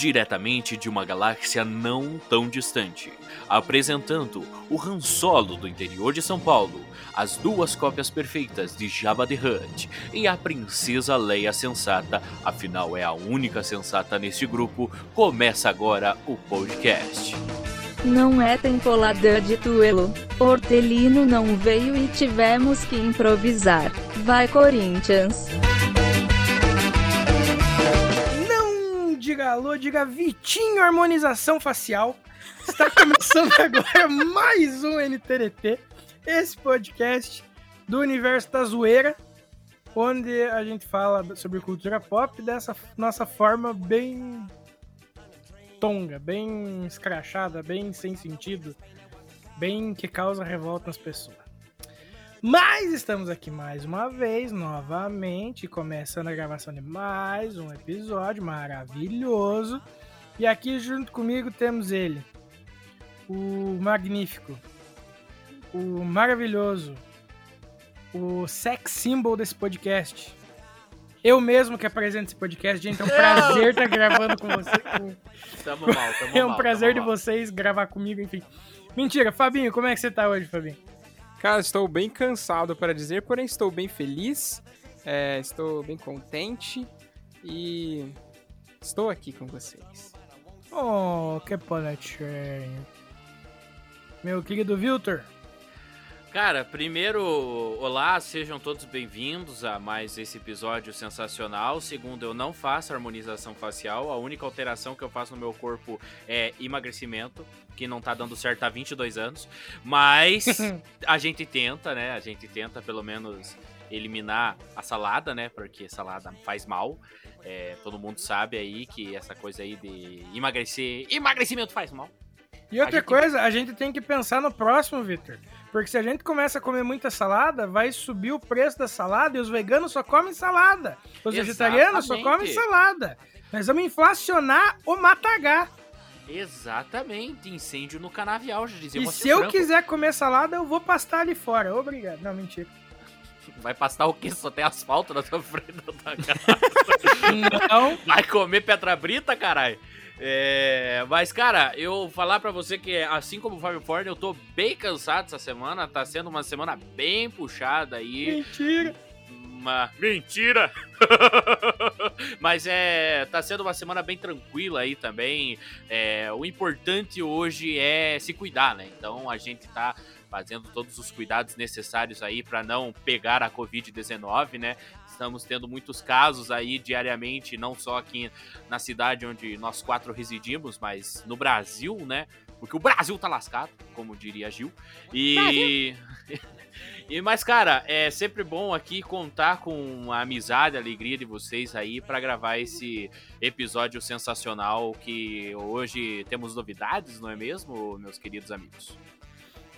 diretamente de uma galáxia não tão distante, apresentando o Han Solo do interior de São Paulo, as duas cópias perfeitas de Jabba the Hutt e a princesa Leia sensata, afinal é a única sensata neste grupo, começa agora o podcast. Não é temporada de duelo. Hortelino não veio e tivemos que improvisar. Vai Corinthians! Diga alô, diga Vitinho Harmonização Facial. Está começando agora mais um NTRT, esse podcast do universo da zoeira, onde a gente fala sobre cultura pop dessa nossa forma bem tonga, bem escrachada, bem sem sentido, bem que causa revolta nas pessoas. Mas estamos aqui mais uma vez, novamente, começando a gravação de mais um episódio maravilhoso. E aqui junto comigo temos ele, o magnífico, o maravilhoso, o sex symbol desse podcast. Eu mesmo que apresento esse podcast, gente, é um prazer estar gravando com você. Tamo mal, tamo É um mal, prazer de mal. vocês gravar comigo, enfim. Mentira, Fabinho, como é que você tá hoje, Fabinho? Cara, estou bem cansado para dizer, porém estou bem feliz, é, estou bem contente e estou aqui com vocês. Oh, que bonitinho. Meu querido Viltor. Cara, primeiro, olá, sejam todos bem-vindos a mais esse episódio sensacional. Segundo, eu não faço harmonização facial, a única alteração que eu faço no meu corpo é emagrecimento, que não tá dando certo há 22 anos. Mas a gente tenta, né? A gente tenta pelo menos eliminar a salada, né? Porque salada faz mal. É, todo mundo sabe aí que essa coisa aí de emagrecer, emagrecimento faz mal. E outra A gente- coisa, a gente tem que pensar no próximo, Victor. Porque se a gente começa a comer muita salada, vai subir o preço da salada e os veganos só comem salada. Os vegetarianos só comem salada. Nós vamos inflacionar o matagá. Exatamente, incêndio no canavial, já dizia E se eu Franco. quiser comer salada, eu vou pastar ali fora. Obrigado. Não, mentira. Vai pastar o quê? Só tem asfalto na tua frente da tua casa. Não. Vai comer Petra Brita, caralho. É, mas, cara, eu falar pra você que, assim como o Fábio Ford, eu tô bem cansado essa semana. Tá sendo uma semana bem puxada aí. Mentira. Uma mentira! Mas é. Tá sendo uma semana bem tranquila aí também. É, o importante hoje é se cuidar, né? Então a gente tá fazendo todos os cuidados necessários aí para não pegar a Covid-19, né? Estamos tendo muitos casos aí diariamente, não só aqui na cidade onde nós quatro residimos, mas no Brasil, né? Porque o Brasil tá lascado, como diria Gil. E. E, mas, cara, é sempre bom aqui contar com a amizade, a alegria de vocês aí para gravar esse episódio sensacional que hoje temos novidades, não é mesmo, meus queridos amigos?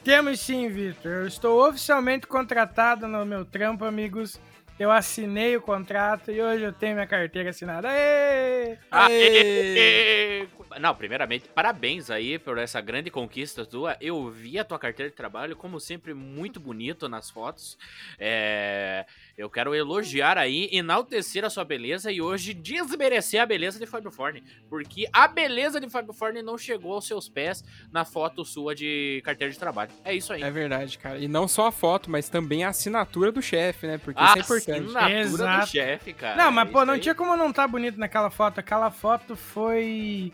Temos sim, Victor. Eu estou oficialmente contratado no meu trampo, amigos. Eu assinei o contrato e hoje eu tenho minha carteira assinada. Aê! Aê! Não, primeiramente, parabéns aí por essa grande conquista tua. Eu vi a tua carteira de trabalho, como sempre, muito bonito nas fotos. É, Eu quero elogiar aí, enaltecer a sua beleza e hoje desmerecer a beleza de Fábio Forne. Porque a beleza de Fábio Forne não chegou aos seus pés na foto sua de carteira de trabalho. É isso aí. É verdade, cara. E não só a foto, mas também a assinatura do chefe, né? Porque a isso é importante. assinatura Exato. do chefe, cara. Não, mas É pô, não aí. tinha como não tá bonito naquela foto. Aquela foto foi.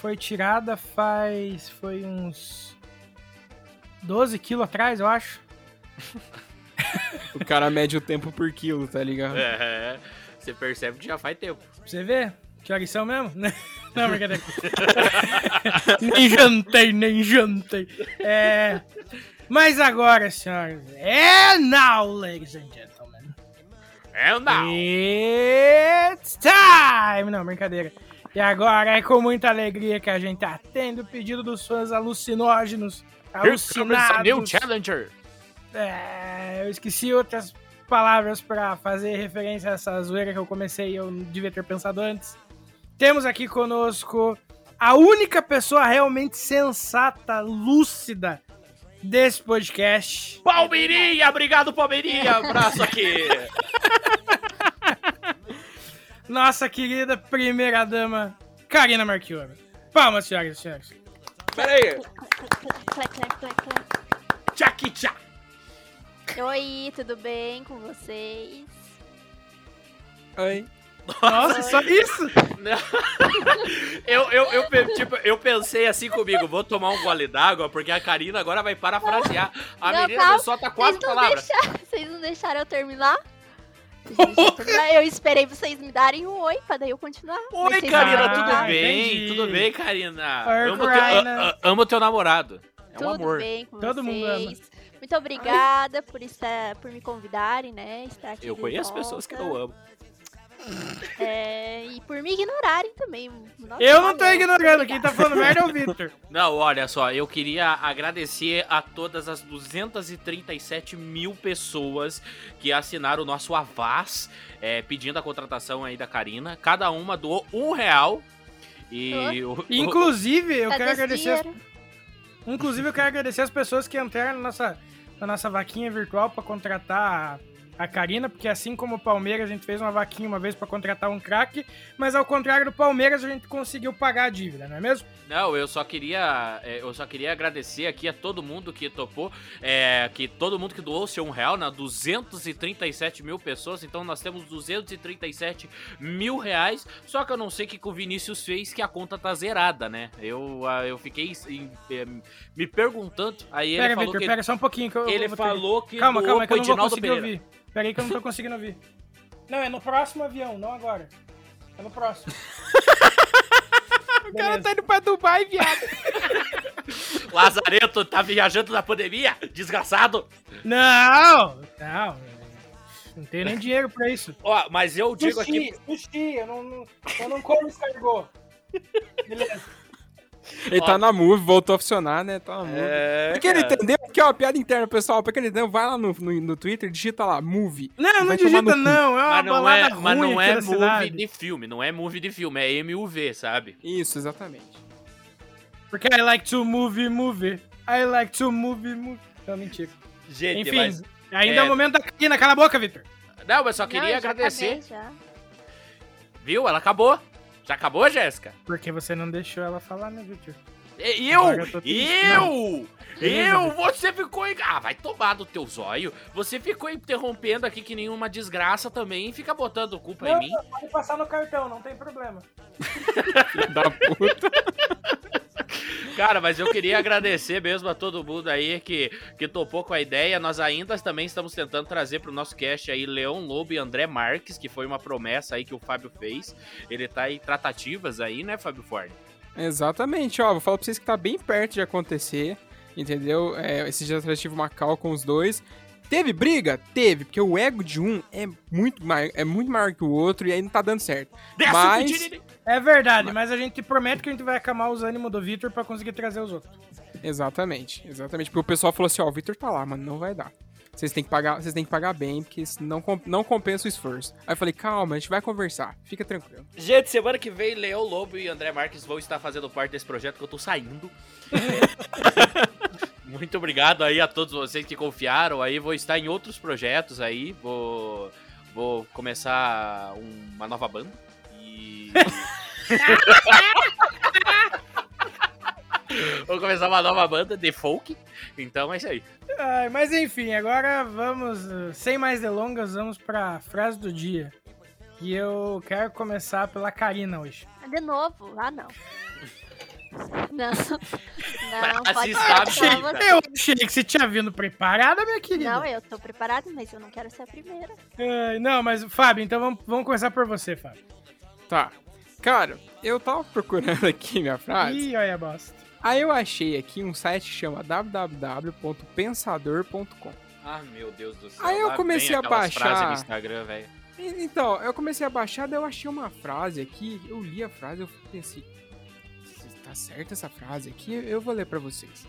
Foi tirada faz. Foi uns. 12 quilos atrás, eu acho. O cara mede o tempo por quilo, tá ligado? É, você percebe que já faz tempo. Você ver? Que horas são mesmo? Não, brincadeira. nem jantei, nem jantei. É. Mas agora, senhores. É now, ladies and gentlemen. É, não. It's time! Não, brincadeira. E agora é com muita alegria que a gente atende o pedido dos fãs alucinógenos. Here comes a new Alucinados. challenger. É, eu esqueci outras palavras pra fazer referência a essa zoeira que eu comecei e eu não devia ter pensado antes. Temos aqui conosco a única pessoa realmente sensata, lúcida desse podcast. Palmeirinha, obrigado Palmeirinha, abraço aqui. Nossa querida primeira dama Karina Marchioro. Palmas, senhoras e senhores. Pera aí. Clec, clec, clec, clec. Tchaki tchá. Oi, tudo bem com vocês? Oi. Nossa, só isso? Eu, eu, eu, tipo, eu pensei assim comigo, vou tomar um gole d'água, porque a Karina agora vai parafrasear. A Não, menina calma. solta quatro vocês, não palavras. deixaram, vocês não deixaram eu terminar? Vocês eu? Eu esperei vocês me darem um oi, pra daí eu continuar. Oi, vocês Karina, Ah, tudo bem? entendi. Tudo bem, Karina? Amo teu, a- amo teu namorado. É um Tudo amor. bem com Todo mundo ama. vocês? Muito obrigada por, estar, por me convidarem, né? Estar aqui Eu conheço volta. pessoas que não amam. É, e por me ignorarem também. Nossa, Eu não tô valeu. ignorando. Quem tá falando merda é o Victor. Não, olha só, eu queria agradecer a todas as 237 mil pessoas que assinaram o nosso Avaz, é, pedindo a contratação aí da Karina. Cada uma doou um real. E o- Inclusive, eu quero agradecer as? Inclusive, eu quero agradecer as pessoas que entraram na nossa, na nossa vaquinha virtual pra contratar a, Karina, porque assim como o Palmeiras, a gente fez uma vaquinha uma vez pra contratar um craque, mas ao contrário do Palmeiras, a gente conseguiu pagar a dívida, não é mesmo? Não, eu só queria. é, Eu só queria agradecer aqui a todo mundo que topou. É, que todo mundo que doou seu um real, né? 237 mil pessoas. Então nós temos 237 mil reais. Só que eu não sei o que, que o Vinícius fez, que a conta tá zerada, né? Eu, eu fiquei em- me perguntando. Aí ele pera, falou Victor, que. pera só um pouquinho que eu ele falou que Calma, calma, que eu não vou conseguir Pereira. ouvir. Pera aí que eu não tô conseguindo ouvir. Não, é no próximo avião, não agora. É no próximo. O cara tá indo pra Dubai, viado. Lazareto tá viajando na pandemia? Desgraçado! Não! Não, não tenho nem dinheiro pra isso. Ó, mas eu digo aqui. Sushi, sushi, eu não, não, eu não como escargot. Beleza. Ele Ó. tá na Move, voltou a funcionar, né? Tá na Move. É, Pra quem não entendeu, aqui ó, piada interna, pessoal. Pra quem não entendeu, vai lá no, no, no Twitter, digita lá, Move. Não, não digita não, é uma Mas não balada é, ruim mas não é da movie cidade. de filme, não é movie de filme, é MUV, sabe? Isso, exatamente. Porque I like to move, move. I like to move, move. Não, mentira. Gente, Enfim, mas. ainda é é- o momento da Karina. Cala a boca, Victor. Não, mas só Não, queria eu já agradecer. acabei, já. Viu? Ela acabou. Já acabou, Jéssica? Porque você não deixou ela falar, né, Victor? E- Eu! Eu. Eu! Você ficou. em- Ah, vai tomar do teu zóio. Você ficou interrompendo aqui que nenhuma desgraça também e fica botando culpa em mim. pode passar no cartão, não tem problema. Filho da puta. Cara, mas eu queria agradecer mesmo a todo mundo aí que, que topou com a ideia. Nós ainda também estamos tentando trazer pro nosso cast aí Leão Lobo e André Marques, que foi uma promessa aí que o Fábio fez. Ele tá em tratativas aí, né, Fábio Ford? Exatamente, ó. Vou falar pra vocês que tá bem perto de acontecer, entendeu? É, esse dia atrás tive uma call com os dois. Teve briga? Teve, porque o ego de um é muito, maior, é muito maior que o outro e aí não tá dando certo. Desce Mas- o. É verdade, mas a gente promete que a gente vai acalmar os ânimos do Victor pra conseguir trazer os outros. Exatamente, exatamente. Porque o pessoal falou assim, ó, o Victor tá lá, mano, não vai dar. Vocês têm que pagar, vocês têm que pagar bem, porque não, não compensa o esforço. Aí eu falei, calma, a gente vai conversar, fica tranquilo. Gente, semana que vem, Leão Lobo e André Marques vão estar fazendo parte desse projeto que eu tô saindo. Muito obrigado aí a todos vocês que confiaram aí. Vou estar em outros projetos aí. Vou, vou começar um- uma nova banda. Vou começar uma nova banda de folk. Então é isso aí. Ai, mas enfim, agora vamos, sem mais delongas, vamos pra frase do dia. E eu quero começar pela Karina hoje. Ah, De novo? Ah, não. Não. Não, pode sabe. Eu achei que você tinha vindo preparada, minha querida. Não, eu tô preparada, mas eu não quero ser a primeira. Não, mas Fábio, então vamos, vamos começar por você, Fábio. Tá. Cara, eu tava procurando aqui minha frase. Ih, olha a bosta. Aí eu achei aqui um site que chama www.pensador.com. Ah, meu Deus do céu. Aí eu comecei a baixar. no Instagram, velho. Então, eu comecei a baixar, daí eu achei uma frase aqui, eu li a frase, eu pensei, tá certa essa frase aqui? Eu vou ler pra vocês.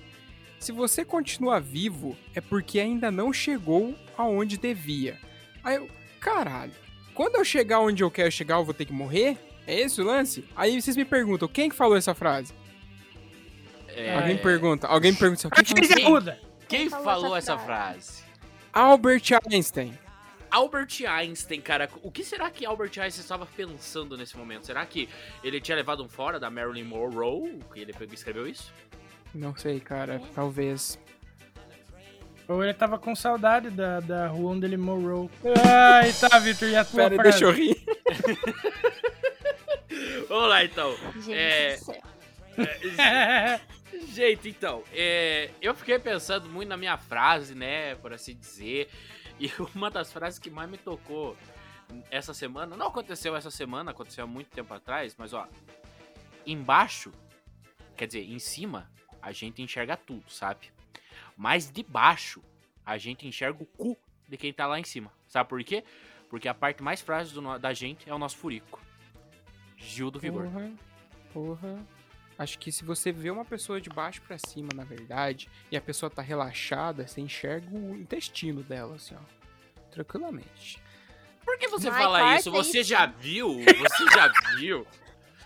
Se você continua vivo, é porque ainda não chegou aonde devia. Aí eu, caralho, quando eu chegar onde eu quero chegar, eu vou ter que morrer? É esse o lance? Aí vocês me perguntam, quem que falou essa frase? É, Alguém me pergunta, alguém me pergunta, quem falou essa Quem? Quem falou essa frase? Albert Einstein. Albert Einstein, cara, o que será que Albert Einstein estava pensando nesse momento? Será que ele tinha levado um fora da Marilyn Monroe, que ele escreveu isso? Não sei, cara. Talvez. Ou ele tava com saudade da, da rua onde ele morou. Ai, tá, Victor, e a tua Pera, frase? deixa eu rir. Vamos lá, então. Gente É. céu. Gente, então, é, eu fiquei pensando muito na minha frase, né, por assim dizer, e uma das frases que mais me tocou essa semana, não aconteceu essa semana, aconteceu há muito tempo atrás, mas ó, embaixo, quer dizer, em cima, a gente enxerga tudo, sabe? Mas de baixo, a gente enxerga o cu de quem tá lá em cima. Sabe por quê? Porque a parte mais frágil do da gente é o nosso furico. Gil do Vigor. Porra, porra. Acho que se você vê uma pessoa de baixo pra cima, na verdade, e a pessoa tá relaxada, você enxerga o intestino dela, assim, ó. Tranquilamente. Por que você Ai, fala isso? Você já viu? Você já viu?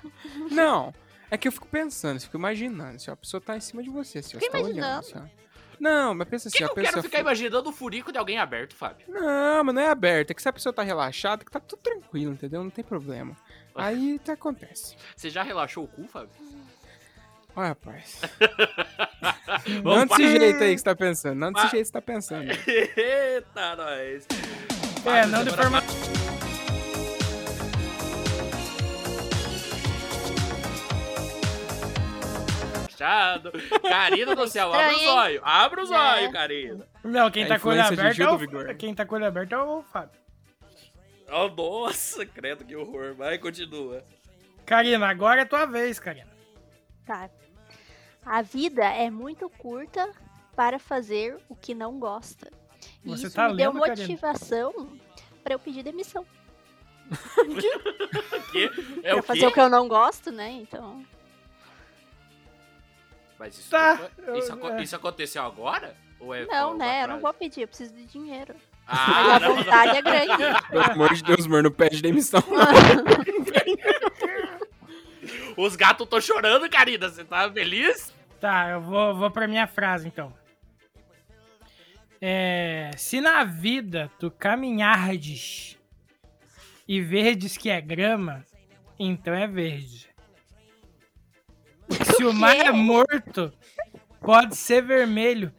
Não, é que eu fico pensando, eu fico imaginando, assim, ó, a pessoa tá em cima de você, assim, ó, Fica você tá olhando, assim, ó. Não, mas pensa assim, Que ó, eu a pessoa... quero ficar imaginando o furico de alguém aberto, Fábio. Não, mas não é aberto, é que se a pessoa tá relaxada, que tá tudo tranquilo, entendeu? Não tem problema. Aí tá, acontece. Você já relaxou o cu, Fábio? Olha, rapaz. Vamos Não desse para- jeito aí que você tá pensando, não desse jeito que você tá pensando. Eita, nós. É, não de forma. Fechado. Karina do céu, abre os olhos. Abre os É. olhos, Karina. Não, quem tá com o olho aberto é o... Quem tá com o olho aberto é o Fábio. Oh, nossa, credo que horror. Vai, continua. Karina, agora é tua vez, Karina. Tá. A vida é muito curta para fazer o que não gosta. E Você isso tá me deu lendo, Karina? motivação pra eu pedir demissão. Que? É pra o fazer o que eu não gosto, né? Então. Mas isso, Tá, foi- isso, eu- é. isso aconteceu agora? Ou é Não, né? Eu não vou pedir, eu preciso de dinheiro. Mas Ah, a não, não. vontade é grande. Pelo amor de Deus, mano, não pede demissão. Os gatos estão chorando, Karina. Você tá feliz? Tá, eu vou, vou pra minha frase, então. É, se na vida tu caminhardes e verdes que é grama, então é verde. Se o mar é morto, pode ser vermelho,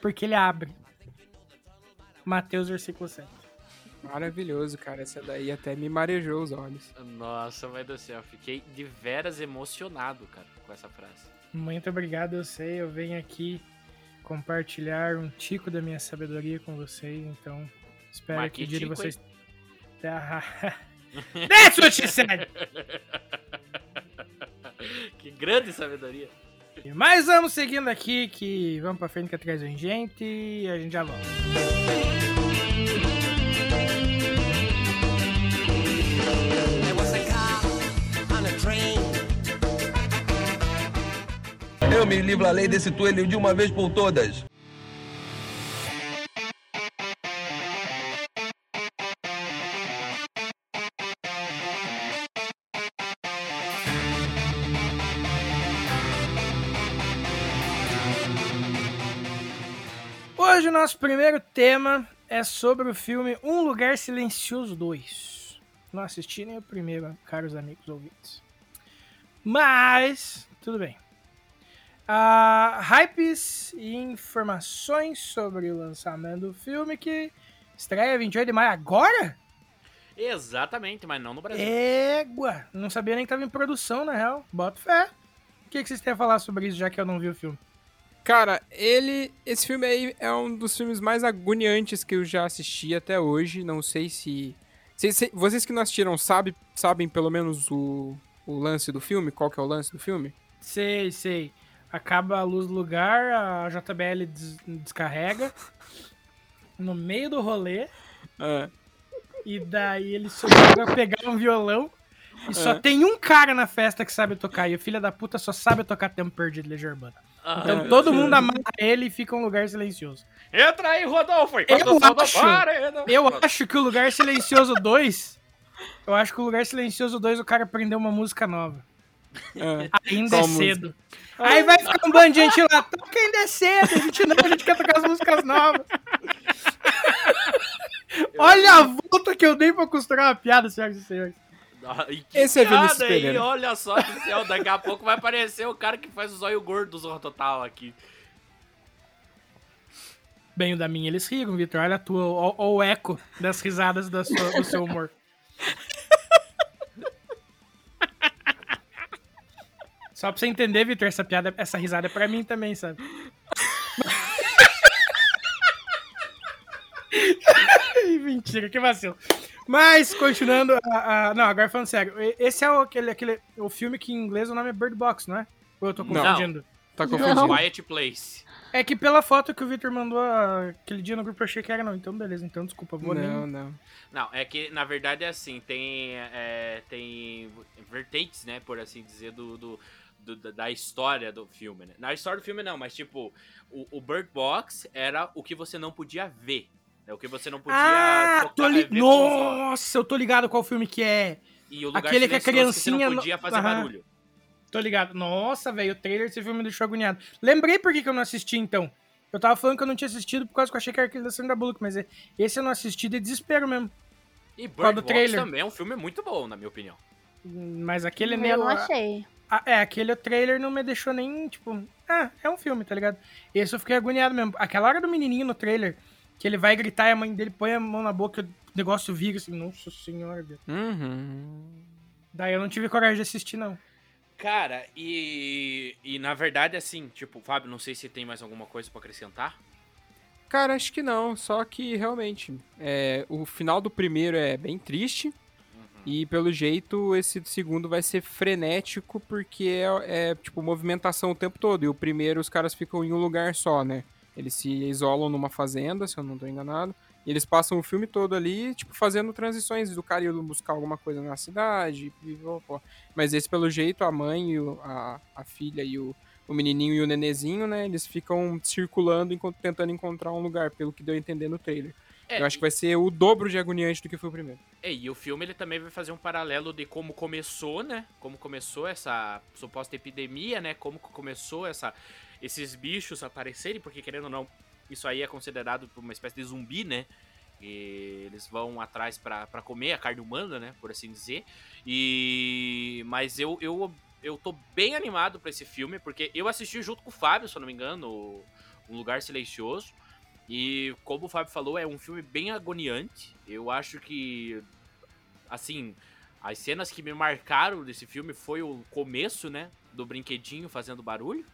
porque ele abre. Mateus, versículo 7. Maravilhoso, cara. Essa daí até me marejou os olhos. Nossa, vai do céu. Fiquei de veras emocionado, cara, com essa frase. Muito obrigado, eu sei, eu venho aqui compartilhar um tico da minha sabedoria com vocês, então espero Mas que que o dia de vocês... Ah, That's what she said! Que grande sabedoria. Mas vamos seguindo aqui, que vamos pra frente que atrás vem gente e a gente já volta. Eu me livro a lei desse toelho de uma vez por todas. Hoje o nosso primeiro tema é sobre o filme Um Lugar Silencioso 2. Não assisti nem o primeiro, caros amigos ouvintes. Mas, tudo bem. Ah, hypes e informações sobre o lançamento do filme que estreia 28 de maio agora? Exatamente, mas não no Brasil. Égua! Não sabia nem que tava em produção, na real. Bota fé. O que, que vocês têm a falar sobre isso, já que eu não vi o filme? Cara, ele. Esse filme aí é um dos filmes mais agoniantes que eu já assisti até hoje. Não sei se. se- se- vocês que não assistiram sabe, sabem pelo menos o, o lance do filme? Qual que é o lance do filme? Sei, sei. Acaba a luz do lugar, a JBL des- descarrega no meio do rolê Ah, e daí ele subiu pra pegar um violão e só É. tem um cara na festa que sabe tocar e o filho da puta só sabe tocar tempo perdido de Legião Urbana. Ah, Então todo mundo amarra ele e fica um lugar silencioso. Entra aí, Rodolfo. Eu acho- para, Eu acho que o Lugar Silencioso 2. Eu acho que o Lugar Silencioso 2 o cara aprendeu uma música nova. ah. Ainda é música? cedo. Aí vai ficar um bando de gente lá, toca ainda é cedo, a gente não, a gente quer tocar as músicas novas. Olha a volta que eu dei pra costurar uma piada, senhoras e senhores. Ah, Esse é Vinícius piada aí, Pereira. olha só do céu, daqui a pouco vai aparecer o cara que faz o zóio gordo do Zorro Total aqui. Bem, o da minha eles riram, Vitor. Olha a tua, ó, ó o eco das risadas da sua- do seu humor. Só pra você entender, Vitor, essa piada, essa risada é pra mim também, sabe? Mentira, que vacilo. Mas, continuando, a, a- não, agora falando sério, esse é o, aquele, aquele, o filme que em inglês o nome é Bird Box, não é? Ou eu tô Não. confundindo? Tá Não. confundindo. Quiet Place. É que pela foto que o Victor mandou ah, aquele dia no grupo eu achei que era não. Então, beleza. Então, desculpa. Vou Não, nem... não. Não, é que na verdade é assim, tem, é, tem vertentes, né, por assim dizer, do, do- da história do filme, né? Na história do filme não, mas tipo, o, o Bird Box era o que você não podia ver. É o que você não podia Ah, tocar, tô li... Nossa, eu tô ligado qual filme que é. E o lugar aquele que a silencioso você criancinha não podia fazer Aham. barulho. Tô ligado. Nossa, velho, o trailer desse filme me deixou agoniado. Lembrei por que, que eu não assisti, então. Eu tava falando que eu não tinha assistido por causa que eu achei que era aquele da Sandra Bullock, mas é- esse eu não assisti de desespero mesmo. E Bird do trailer? também é um filme muito bom, na minha opinião. Mas aquele eu mesmo. não achei. Ah, é, aquele trailer não me deixou nem, tipo, ah, é um filme, tá ligado? Esse eu fiquei agoniado mesmo. Aquela hora do menininho no trailer, que ele vai gritar e a mãe dele põe a mão na boca, o negócio vira assim, nossa senhora. Uhum. Daí eu não tive coragem de assistir, não. Cara, e, e na verdade, assim, tipo, Fábio, não sei se tem mais alguma coisa pra acrescentar. Cara, acho que não. Só que realmente, é, o final do primeiro é bem triste. E pelo jeito, esse segundo vai ser frenético, porque é, é, tipo movimentação o tempo todo. E o primeiro, os caras ficam em um lugar só, né? Eles se isolam numa fazenda, se eu não tô enganado. E eles passam o filme todo ali, tipo, fazendo transições do cara ir buscar alguma coisa na cidade. Mas esse, pelo jeito, a mãe, e o- a, a filha e o, o menininho e o nenezinho, né? Eles ficam circulando, enco- tentando encontrar um lugar, pelo que deu a entender no trailer. É, Eu acho que vai ser o dobro de agoniante do que foi o primeiro. É, e o filme ele também vai fazer um paralelo de como começou, né? Como começou essa suposta epidemia, né? Como começou essa, esses bichos aparecerem, porque querendo ou não, isso aí é considerado uma espécie de zumbi, né? E eles vão atrás pra comer a carne humana, né? Por assim dizer. E mas eu eu, eu tô bem animado pra esse filme, porque eu assisti junto com o Fábio, se eu não me engano, Um Lugar Silencioso. E como o Fábio falou, é um filme bem agoniante. Eu acho que, assim, as cenas que me marcaram desse filme foi o começo, né? Do brinquedinho fazendo barulho.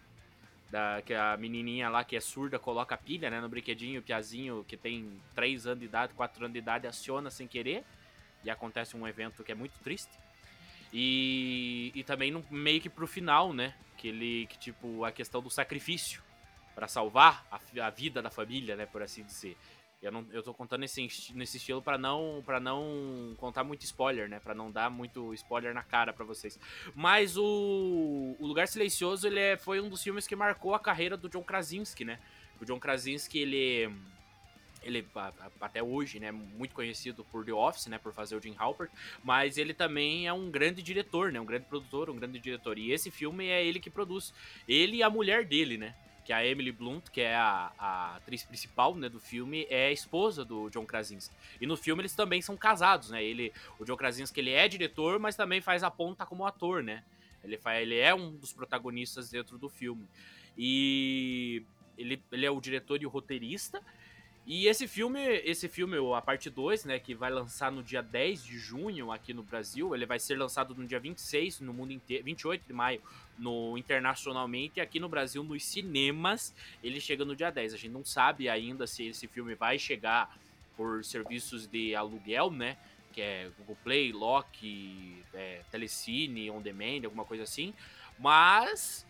Da, que a menininha lá que é surda coloca a pilha, né? No brinquedinho, o piazinho que tem 3 anos de idade, 4 anos de idade, aciona sem querer. E acontece um evento que é muito triste. E, e também no, meio que pro final, né? Que ele, que tipo, a questão do sacrifício para salvar a, a vida da família, né, por assim dizer. Eu, não, eu tô contando nesse, nesse estilo para não para não contar muito spoiler, né, para não dar muito spoiler na cara para vocês. Mas o, o Lugar Silencioso, ele é- foi um dos filmes que marcou a carreira do John Krasinski, né? O John Krasinski, ele ele até hoje, né, muito conhecido por The Office, né, por fazer o Jim Halpert, mas ele também é um grande diretor, né, um grande produtor, um grande diretor. E esse filme é ele que produz. Ele e a mulher dele, né? Que a Emily Blunt, que é a, a atriz principal né, do filme, é a esposa do John Krasinski. E no filme eles também são casados, né? Ele, o John Krasinski ele é diretor, mas também faz a ponta como ator, né? Ele, faz, ele é um dos protagonistas dentro do filme. E ele, ele é o diretor e o roteirista. E esse filme, esse filme, a parte 2, né, que vai lançar no dia 10 de junho aqui no Brasil, ele vai ser lançado no dia 26 no mundo inteiro, 28 de maio no internacionalmente e aqui no Brasil nos cinemas, ele chega no dia 10. A gente não sabe ainda se esse filme vai chegar por serviços de aluguel, né? Que é Google Play, Loki, é, Telecine, On Demand, alguma coisa assim. Mas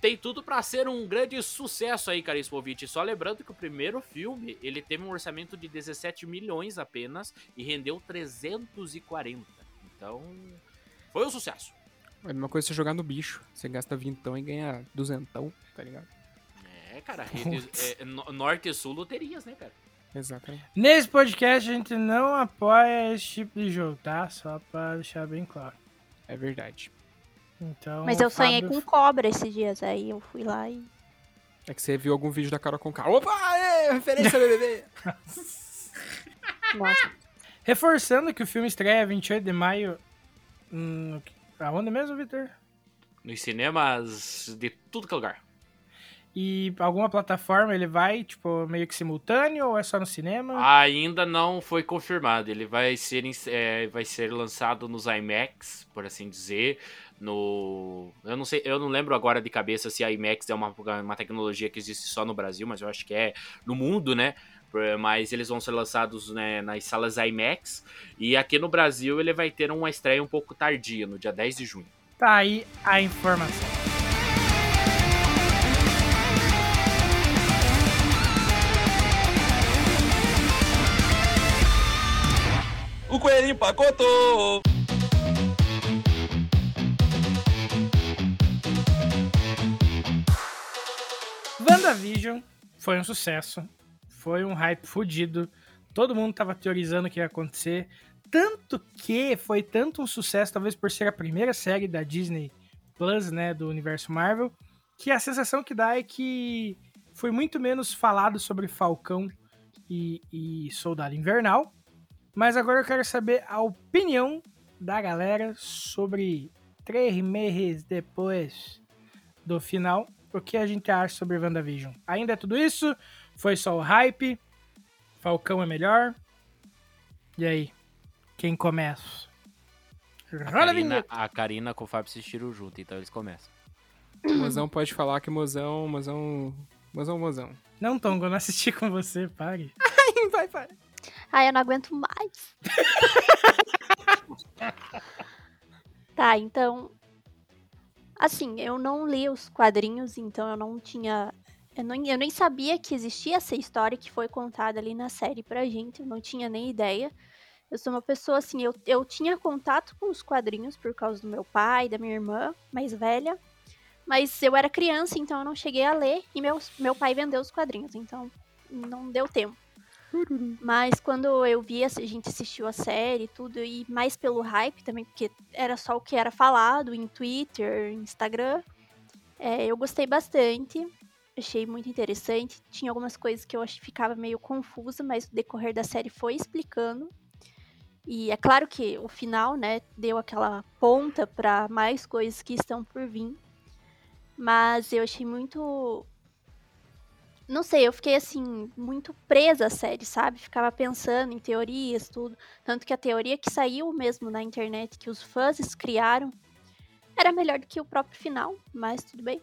tem tudo pra ser um grande sucesso aí, caríssimo ouvinte. Só lembrando que o primeiro filme, ele teve um orçamento de 17 milhões apenas e rendeu 340. Então, foi um sucesso. É a mesma coisa você jogar no bicho. Você gasta vintão e ganha duzentão, tá ligado? É, cara, rede- é, no- norte e sul loterias, né, cara? Exatamente. Nesse podcast a gente não apoia esse tipo de jogo, tá? Só pra deixar bem claro. É verdade. Então, Mas eu sonhei Fábio- com cobra esses dias, aí eu fui lá e. É que você viu algum vídeo da Carol com K. Opa! É, referência BBB! Nossa. Reforçando que o filme estreia 28 de maio. Hum, aonde mesmo, Vitor? Nos cinemas de tudo que é lugar. E alguma plataforma ele vai, tipo, meio que simultâneo ou é só no cinema? Ainda não foi confirmado. Ele vai ser, é, vai ser lançado nos IMAX, por assim dizer. No. Eu não sei, eu não lembro agora de cabeça se a IMAX é uma, uma tecnologia que existe só no Brasil, mas eu acho que é no mundo, né? Por- Mas eles vão ser lançados né, nas salas IMAX. E aqui no Brasil ele vai ter uma estreia um pouco tardia, no dia 10 de junho. Tá aí a informação. O coelhinho pacotou. WandaVision foi um sucesso. Foi um hype fudido. Todo mundo tava teorizando o que ia acontecer. Tanto que foi tanto um sucesso, talvez por ser a primeira série da Disney Plus, né, do universo Marvel, que a sensação que dá é que foi muito menos falado sobre Falcão e, e Soldado Invernal. Mas agora eu quero saber a opinião da galera sobre três meses depois do final, o que a gente acha sobre WandaVision. Ainda é tudo isso? Foi só o hype? Falcão é melhor? E aí? Quem começa? A Roda a Karina, a Karina com o Fábio assistiram junto, então eles começam. Mozão pode falar que mozão, mozão, mozão, mozão. Não, Tongo, eu não assisti com você, pare. vai, vai. Ai, eu não aguento mais. tá, então. Assim, eu não li os quadrinhos, então eu não tinha. Eu, não, eu nem sabia que existia essa história que foi contada ali na série pra gente, eu não tinha nem ideia. Eu sou uma pessoa assim, eu, eu tinha contato com os quadrinhos por causa do meu pai, da minha irmã mais velha, mas eu era criança, então eu não cheguei a ler e meu, meu pai vendeu os quadrinhos, então não deu tempo. Mas quando eu vi, a gente assistiu a série e tudo, e mais pelo hype também, porque era só o que era falado em Twitter, Instagram, é, eu gostei bastante. Achei muito interessante. Tinha algumas coisas que eu ficava meio confusa, mas o decorrer da série foi explicando. E é claro que o final, né, deu aquela ponta para mais coisas que estão por vir. Mas eu achei muito não sei, eu fiquei assim, muito presa à série, sabe? Ficava pensando em teorias, tudo. Tanto que a teoria que saiu mesmo na internet, que os fãs criaram, era melhor do que o próprio final, mas tudo bem.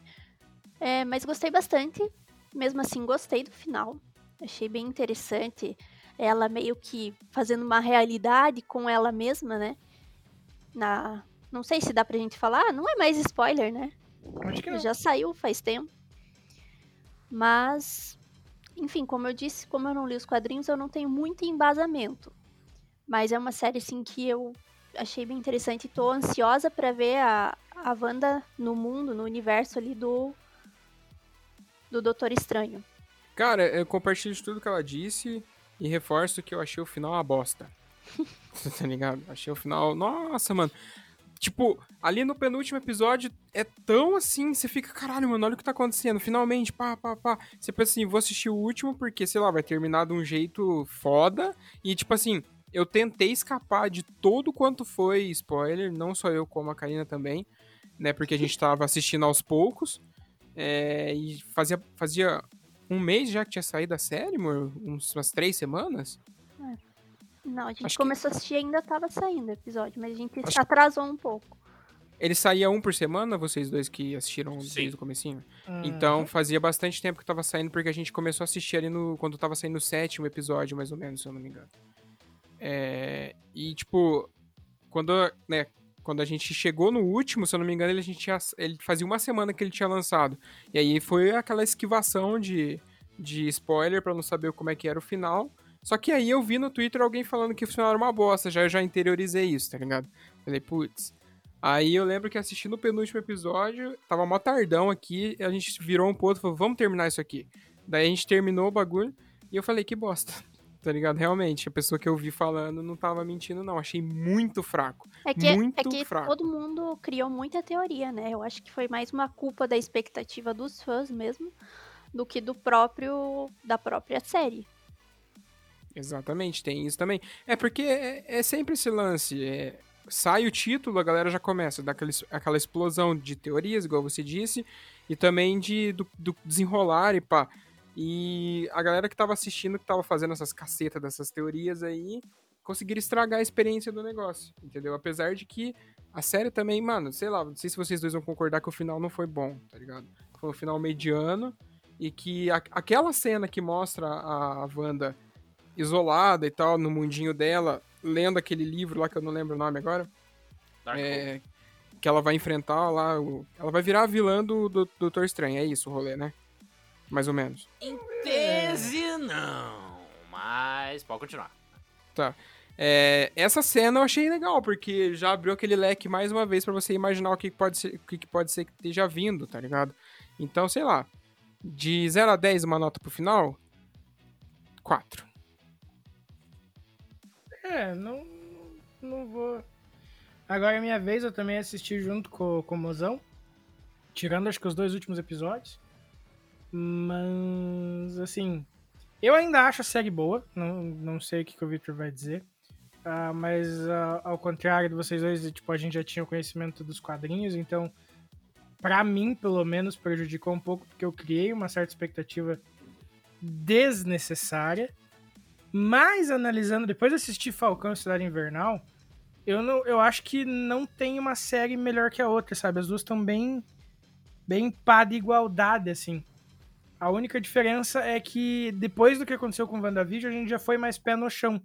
É, mas gostei bastante. Mesmo assim, gostei do final. Achei bem interessante. Ela meio que fazendo uma realidade com ela mesma, né? Na. Não sei se dá pra gente falar, não é mais spoiler, né? Acho que não. Já saiu faz tempo. Mas, enfim, como eu disse, como eu não li os quadrinhos, eu não tenho muito embasamento. Mas é uma série, assim, que eu achei bem interessante. e Tô ansiosa pra ver a, a Wanda no mundo, no universo ali do. Do Doutor Estranho. Cara, eu compartilho de tudo que ela disse e reforço que eu achei o final uma bosta. tá ligado? Achei o final. Nossa, mano. Tipo, ali no penúltimo episódio é tão assim, você fica, caralho, mano, olha o que tá acontecendo. Finalmente, pá, pá, pá. Você pensa assim, vou assistir o último porque, sei lá, vai terminar de um jeito foda. E, tipo assim, eu tentei escapar de todo quanto foi spoiler, não só eu, como a Karina também, né? Porque a gente tava assistindo aos poucos. É, e fazia, fazia um mês já que tinha saído a série, amor? Uns, umas três semanas? Não, a gente Acho que- começou a assistir e ainda tava saindo o episódio, mas a gente Acho que- atrasou um pouco. Ele saía um por semana, vocês dois que assistiram Sim. desde o comecinho? Hum, Então fazia bastante tempo que tava saindo, porque a gente começou a assistir ali no, quando tava saindo o sétimo episódio, mais ou menos, se eu não me engano. É, e tipo, quando, né, quando a gente chegou no último, se eu não me engano, ele, a gente tinha, ele fazia uma semana que ele tinha lançado. E aí foi aquela esquivação de, de spoiler pra não saber como é que era o final. Só que aí eu vi no Twitter alguém falando que o final era uma bosta, já eu já interiorizei isso, tá ligado? Falei, putz. Aí eu lembro que assistindo o penúltimo episódio, tava mó tardão aqui, a gente virou um ponto e falou, vamos terminar isso aqui. Daí a gente terminou o bagulho e eu falei, que bosta. Tá ligado? Realmente, a pessoa que eu vi falando não tava mentindo, não. Achei muito fraco. É que, Muito é que fraco. todo mundo criou muita teoria, né? Eu acho que foi mais uma culpa da expectativa dos fãs mesmo do que do próprio da própria série. Exatamente, tem isso também. É porque é, é sempre esse lance. é, sai o título, a galera já começa daquela aquela explosão de teorias, igual você disse, e também de do, do desenrolar e pá. E a galera que tava assistindo, que tava fazendo essas cacetas dessas teorias aí, conseguiram estragar a experiência do negócio, entendeu? Apesar de que a série também, mano, sei lá, não sei se vocês dois vão concordar que o final não foi bom, tá ligado? Foi um final mediano e que a- aquela cena que mostra a, a Wanda isolada e tal, no mundinho dela, lendo aquele livro lá que eu não lembro o nome agora, é, que ela vai enfrentar lá, o- ela vai virar a vilã do, do Doutor Estranho, é isso o rolê, né? Mais ou menos. Em tese, não. Mas pode continuar. É, essa cena eu achei legal, porque já abriu aquele leque mais uma vez pra você imaginar o que pode ser, o que que pode ser que esteja vindo, tá ligado? Então, sei lá, de 0 a 10 uma nota pro final, 4. É, não, não vou. Agora é minha vez, eu também assisti junto com, com o Mozão. Tirando acho que os dois últimos episódios. Mas, assim. Eu ainda acho a série boa. Não, não sei o que, que o Victor vai dizer. Ah, mas, ah, ao contrário de vocês dois, tipo, a gente já tinha conhecimento dos quadrinhos, então. Pra mim, pelo menos, prejudicou um pouco, porque eu criei uma certa expectativa desnecessária. Mas analisando, depois de assistir Falcão e Cidade Invernal, eu, não, eu acho que não tem uma série melhor que a outra, sabe? As duas estão bem, bem pá de igualdade, assim. A única diferença é que depois do que aconteceu com WandaVision, a gente já foi mais pé no chão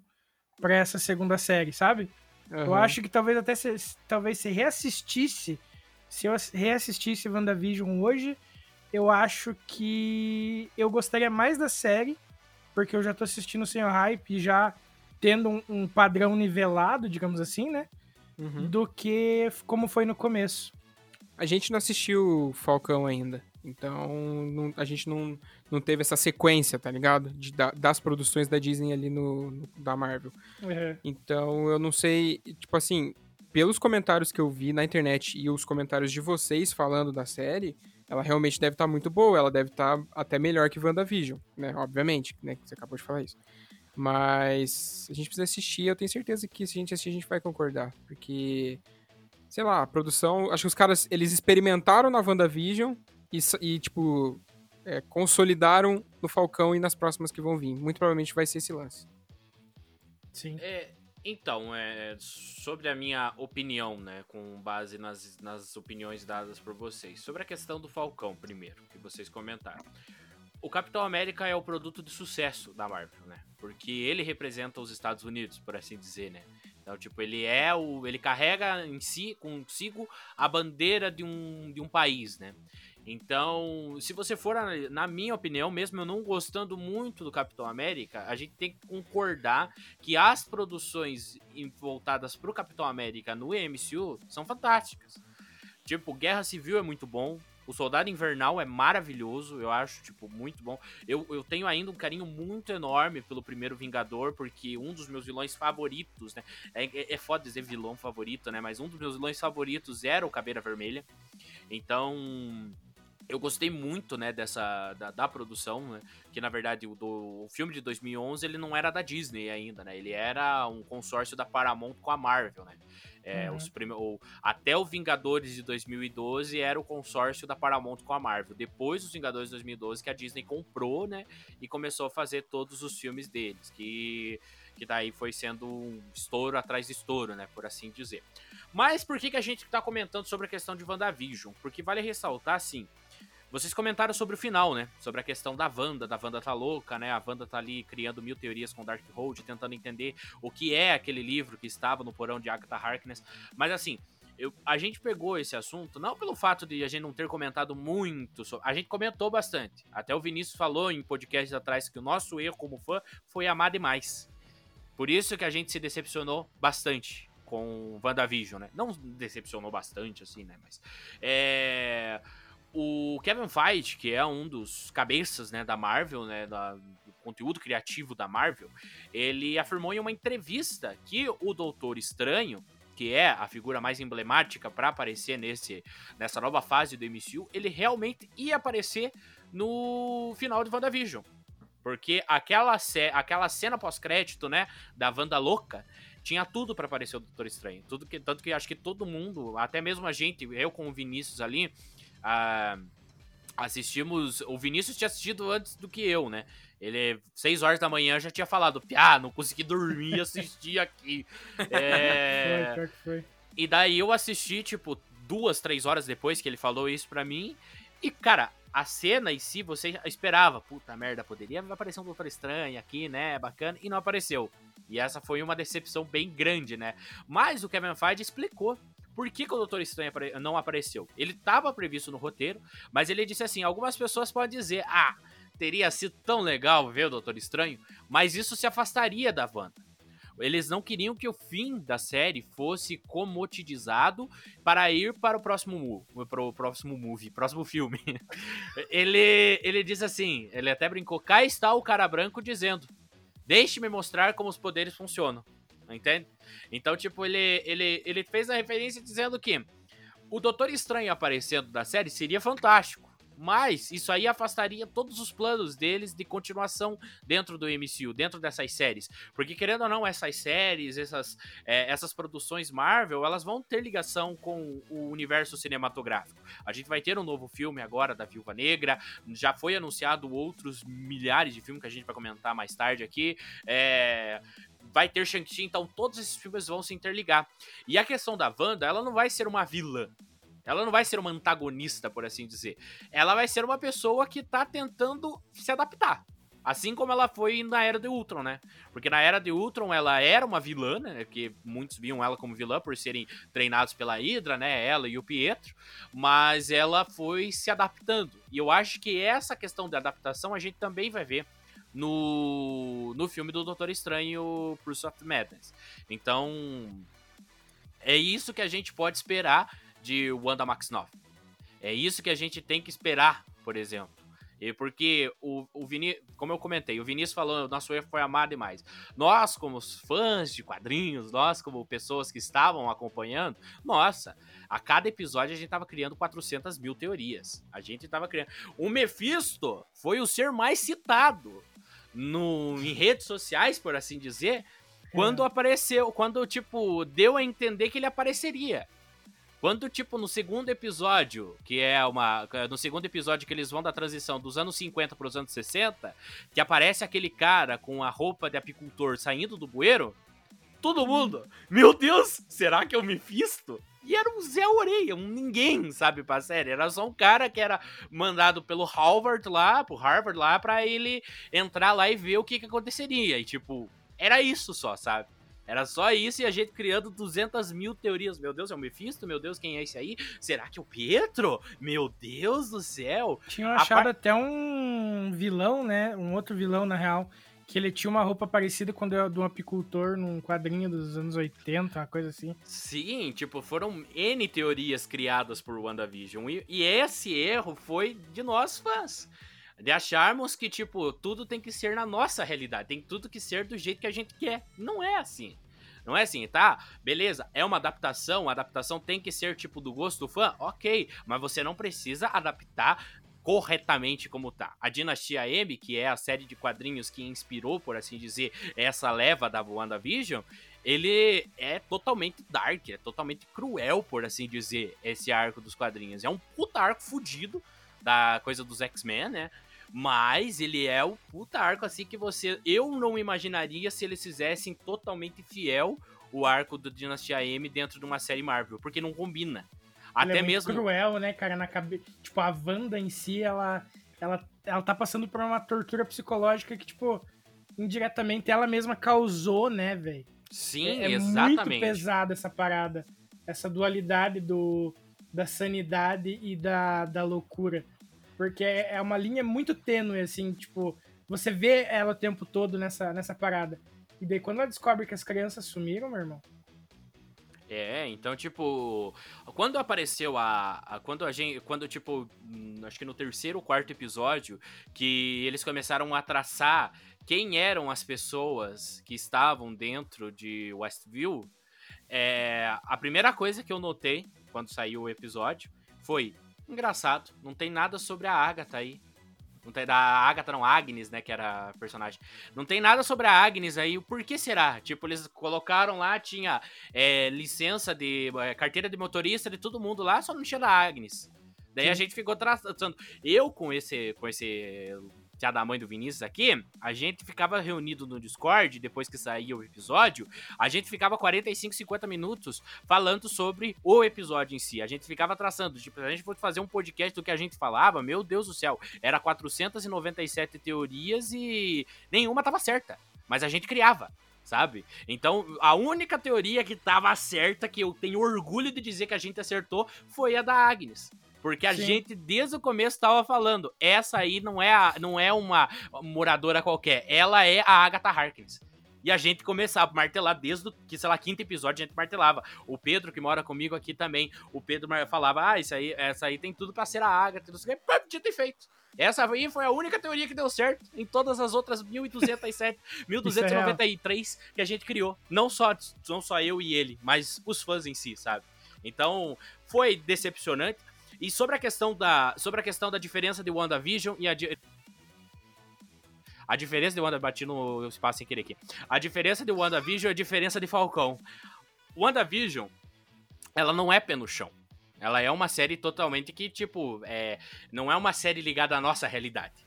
pra essa segunda série, sabe? Eu acho que talvez até se, talvez se reassistisse, se eu ass- reassistisse WandaVision hoje, eu acho que eu gostaria mais da série, porque eu já tô assistindo sem o hype e já tendo um, um padrão nivelado, digamos assim, né? Uhum. Do que como foi no começo. A gente não assistiu Falcão ainda. Então, não- a gente não, não teve essa sequência, tá ligado? De- da- das produções da Disney ali no, no- da Marvel. Então, eu não sei, tipo assim, pelos comentários que eu vi na internet e os comentários de vocês falando da série, ela realmente deve estar muito boa, ela deve estar até melhor que WandaVision, né? Obviamente, né? que Você acabou de falar isso. Mas a gente precisa assistir, eu tenho certeza que se a gente assistir, a gente vai concordar. Porque, sei lá, a produção. Acho que os caras, eles experimentaram na WandaVision e, e tipo, é, consolidaram no Falcão e nas próximas que vão vir. Muito provavelmente vai ser esse lance. Sim. É, então, é, sobre a minha opinião, né, com base nas, nas opiniões dadas por vocês, sobre a questão do Falcão, primeiro, que vocês comentaram. O Capitão América é o produto de sucesso da Marvel, né? Porque ele representa os Estados Unidos, por assim dizer, né? Então, tipo, ele é o. ele carrega em si, consigo, a bandeira de um, de um país, né? Então, se você for, na minha opinião, mesmo eu não gostando muito do Capitão América, a gente tem que concordar que as produções voltadas pro Capitão América no MCU são fantásticas. Tipo, Guerra Civil é muito bom. O Soldado Invernal é maravilhoso, eu acho, tipo, muito bom. Eu, eu tenho ainda um carinho muito enorme pelo primeiro Vingador, porque um dos meus vilões favoritos, né? É, é, é foda dizer vilão favorito, né? Mas um dos meus vilões favoritos era o Caveira Vermelha. Então, eu gostei muito, né, dessa da, da produção, né, que na verdade o, do, o filme de 2011 ele não era da Disney ainda, né, ele era um consórcio da Paramount com a Marvel, né, é, Uhum. os prime- o- até o Vingadores de 2012 era o consórcio da Paramount com a Marvel, depois dos Vingadores de 2012 que a Disney comprou, né, e começou a fazer todos os filmes deles, que que daí foi sendo um estouro atrás de estouro, né, por assim dizer. Mas por que, que a gente tá comentando sobre a questão de WandaVision? Porque vale ressaltar, assim, vocês comentaram sobre o final, né? Sobre a questão da Wanda, da Wanda tá louca, né? A Wanda tá ali criando mil teorias com Darkhold, tentando entender o que é aquele livro que estava no porão de Agatha Harkness. Mas assim, eu- a gente pegou esse assunto não pelo fato de a gente não ter comentado muito sobre. A gente comentou bastante. Até o Vinícius falou em podcasts atrás que o nosso erro como fã foi amar demais. Por isso que a gente se decepcionou bastante com WandaVision, né? Não decepcionou bastante, assim, né? Mas. É. O Kevin Feige, que é um dos cabeças né, da Marvel, né, da- do conteúdo criativo da Marvel, ele afirmou em uma entrevista que o Doutor Estranho, que é a figura mais emblemática para aparecer nesse, nessa nova fase do MCU, ele realmente ia aparecer no final de WandaVision. Porque aquela, aquela cena pós-crédito, né, da Wanda louca, tinha tudo pra aparecer o Doutor Estranho. Tudo que, tanto que acho que todo mundo, até mesmo a gente, eu com o Vinícius ali, ah, assistimos. O Vinícius tinha assistido antes do que eu, né? Ele, seis horas da manhã, já tinha falado, Piá, não consegui dormir, assisti aqui. É... Foi, foi. E daí eu assisti, tipo, duas, três horas depois que ele falou isso pra mim. E, cara, a cena em si, você esperava. Puta merda, poderia aparecer um Doutor Estranho aqui, né? Bacana. E não apareceu. E essa foi uma decepção bem grande, né? Mas o Kevin Feige explicou por que, que o Doutor Estranho não apareceu. Ele estava previsto no roteiro, mas ele disse assim: algumas pessoas podem dizer, ah, teria sido tão legal ver o Doutor Estranho, mas isso se afastaria da Wanda. Eles não queriam que o fim da série fosse comoditizado para ir para o próximo para o próximo movie, próximo filme. ele ele diz assim, ele até brincou, cá está o cara branco dizendo: "Deixe-me mostrar como os poderes funcionam". Entende? Então, tipo, ele ele ele fez a referência dizendo que o Doutor Estranho aparecendo da série seria fantástico. Mas isso aí afastaria todos os planos deles de continuação dentro do MCU, dentro dessas séries. Porque, querendo ou não, essas séries, essas, é, essas produções Marvel, elas vão ter ligação com o universo cinematográfico. A gente vai ter um novo filme agora da Viúva Negra, já foi anunciado outros milhares de filmes que a gente vai comentar mais tarde aqui. É, vai ter Shang-Chi, então todos esses filmes vão se interligar. E a questão da Wanda, ela não vai ser uma vilã. Ela não vai ser uma antagonista, por assim dizer. Ela vai ser uma pessoa que tá tentando se adaptar. Assim como ela foi na Era de Ultron, né? Porque na Era de Ultron ela era uma vilã, né? Que muitos viam ela como vilã por serem treinados pela Hydra, né? Ela e o Pietro. Mas ela foi se adaptando. E eu acho que essa questão da adaptação a gente também vai ver no, no filme do Doutor Estranho Pursuit of Madness. Então, é isso que a gente pode esperar de Wanda Maximoff. É isso que a gente tem que esperar, por exemplo. E porque o, o Vini, como eu comentei, o Vinícius falou, nosso erro foi amar demais. Nós, como fãs de quadrinhos, nós, como pessoas que estavam acompanhando, nossa, a cada episódio a gente tava criando 400 mil teorias. A gente tava criando. O Mephisto foi o ser mais citado no, em redes sociais, por assim dizer, quando apareceu, quando, tipo, deu a entender que ele apareceria. Quando, tipo, no segundo episódio, que é uma. No segundo episódio que eles vão da transição dos anos 50 para os anos 60, que aparece aquele cara com a roupa de apicultor saindo do bueiro, todo mundo, meu Deus, será que é o Mephisto? E era um Zé Orelha, um ninguém, sabe, pra série. Era só um cara que era mandado pelo Harvard lá, pro Harvard lá, pra ele entrar lá e ver o que que aconteceria. E, tipo, era isso só, sabe? Era só isso e a gente criando 200 mil teorias. Meu Deus, é o Mephisto? Meu Deus, quem é esse aí? Será que é o Pietro? Meu Deus do céu! Tinham A achado par- até um vilão, né? Um outro vilão, na real. Que ele tinha uma roupa parecida com a do- um apicultor num quadrinho dos anos 80, uma coisa assim. Sim, tipo, foram N teorias criadas por WandaVision. E, e esse erro foi de nós fãs. De acharmos que, tipo, tudo tem que ser na nossa realidade. Tem tudo que ser do jeito que a gente quer. Não é assim. Não é assim, tá? Beleza, é uma adaptação. A adaptação tem que ser, tipo, do gosto do fã? Ok. Mas você não precisa adaptar corretamente como tá. A Dinastia M, que é a série de quadrinhos que inspirou, por assim dizer, essa leva da WandaVision, ele é totalmente dark, é totalmente cruel, por assim dizer, esse arco dos quadrinhos. É um puta arco fudido da coisa dos X-Men, né? Mas ele é o puta arco assim que você. Eu não imaginaria se eles fizessem totalmente fiel o arco do Dinastia M dentro de uma série Marvel, porque não combina. Ele Até é muito mesmo. cruel, né, cara, na cabeça. Tipo, a Wanda em si, ela, ela, ela tá passando por uma tortura psicológica que, tipo, indiretamente ela mesma causou, né, velho? Sim, é, é muito pesada essa parada. Essa dualidade do, da sanidade e da, da loucura. Porque é é uma linha muito tênue, assim, tipo, você vê ela o tempo todo nessa, nessa parada. E daí quando ela descobre que as crianças sumiram, meu irmão. É, então, tipo, quando apareceu a, a- quando a gente, quando tipo, hum, acho que no terceiro ou quarto episódio, que eles começaram a traçar quem eram as pessoas que estavam dentro de Westview, é, a primeira coisa que eu notei quando saiu o episódio foi engraçado, não tem nada sobre a Agatha aí. Não tem da Agatha, não, Agnes, né, que era a personagem. Não tem nada sobre a Agnes aí, o porquê será? Tipo, eles colocaram lá, tinha é, licença de. é, carteira de motorista de todo mundo lá, só não tinha da Agnes. Daí a gente ficou traçando. Eu com esse. com esse. Tia da mãe do Vinícius aqui, a gente ficava reunido no Discord, depois que saía o episódio, a gente ficava 45, 50 minutos falando sobre o episódio em si. A gente ficava traçando, tipo, se a gente fosse fazer um podcast do que a gente falava, meu Deus do céu, era 497 teorias e nenhuma tava certa. Mas a gente criava, sabe? Então, a única teoria que tava certa, que eu tenho orgulho de dizer que a gente acertou, foi a da Agnes. Porque a Sim. gente, desde o começo, tava falando, essa aí não é, a- não é uma moradora qualquer, ela é a Agatha Harkness. E a gente começava a martelar desde o, que, sei lá, quinto episódio, a gente martelava. O Pedro, que mora comigo aqui também, o Pedro falava, ah, isso aí, essa aí tem tudo pra ser a Agatha, não sei o que, tinha ter feito. Essa aí foi a única teoria que deu certo em todas as outras 1207, 1293 que a gente criou. Não só, não só eu e ele, mas os fãs em si, sabe? Então, foi decepcionante. E sobre a questão da, sobre a questão da diferença de WandaVision e a di- a diferença de Wanda bati no espaço sem querer aqui. A diferença de WandaVision é a diferença de Falcão. WandaVision, ela não é pé no chão. Ela é uma série totalmente que, tipo, é, não é uma série ligada à nossa realidade.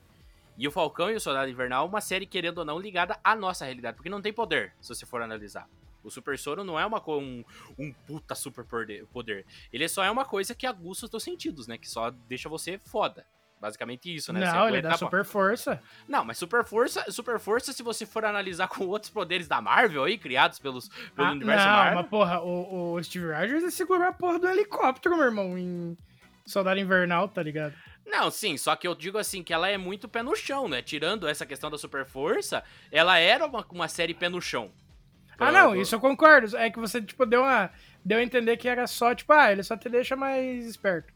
E o Falcão e o Soldado Invernal é uma série, querendo ou não, ligada à nossa realidade. Porque não tem poder, se você for analisar. O Super Soro não é uma, um, um puta super poder. Ele só é uma coisa que aguça os teus sentidos, né? Que só deixa você foda. Basicamente isso, né? Não, ele dá super força. não, mas super força, super força, se você for analisar com outros poderes da Marvel aí, criados pelos, pelo Ah, universo não, Marvel. mas porra, o, o Steve Rogers segurou a porra do helicóptero, meu irmão, em Soldado Invernal, tá ligado? Não, sim, só que eu digo assim, que ela é muito pé no chão, né? Tirando essa questão da super força, ela era uma, uma série pé no chão. Ah, não, isso eu concordo. É que você, tipo, deu uma. Deu a entender que era só, tipo, ah, ele só te deixa mais esperto.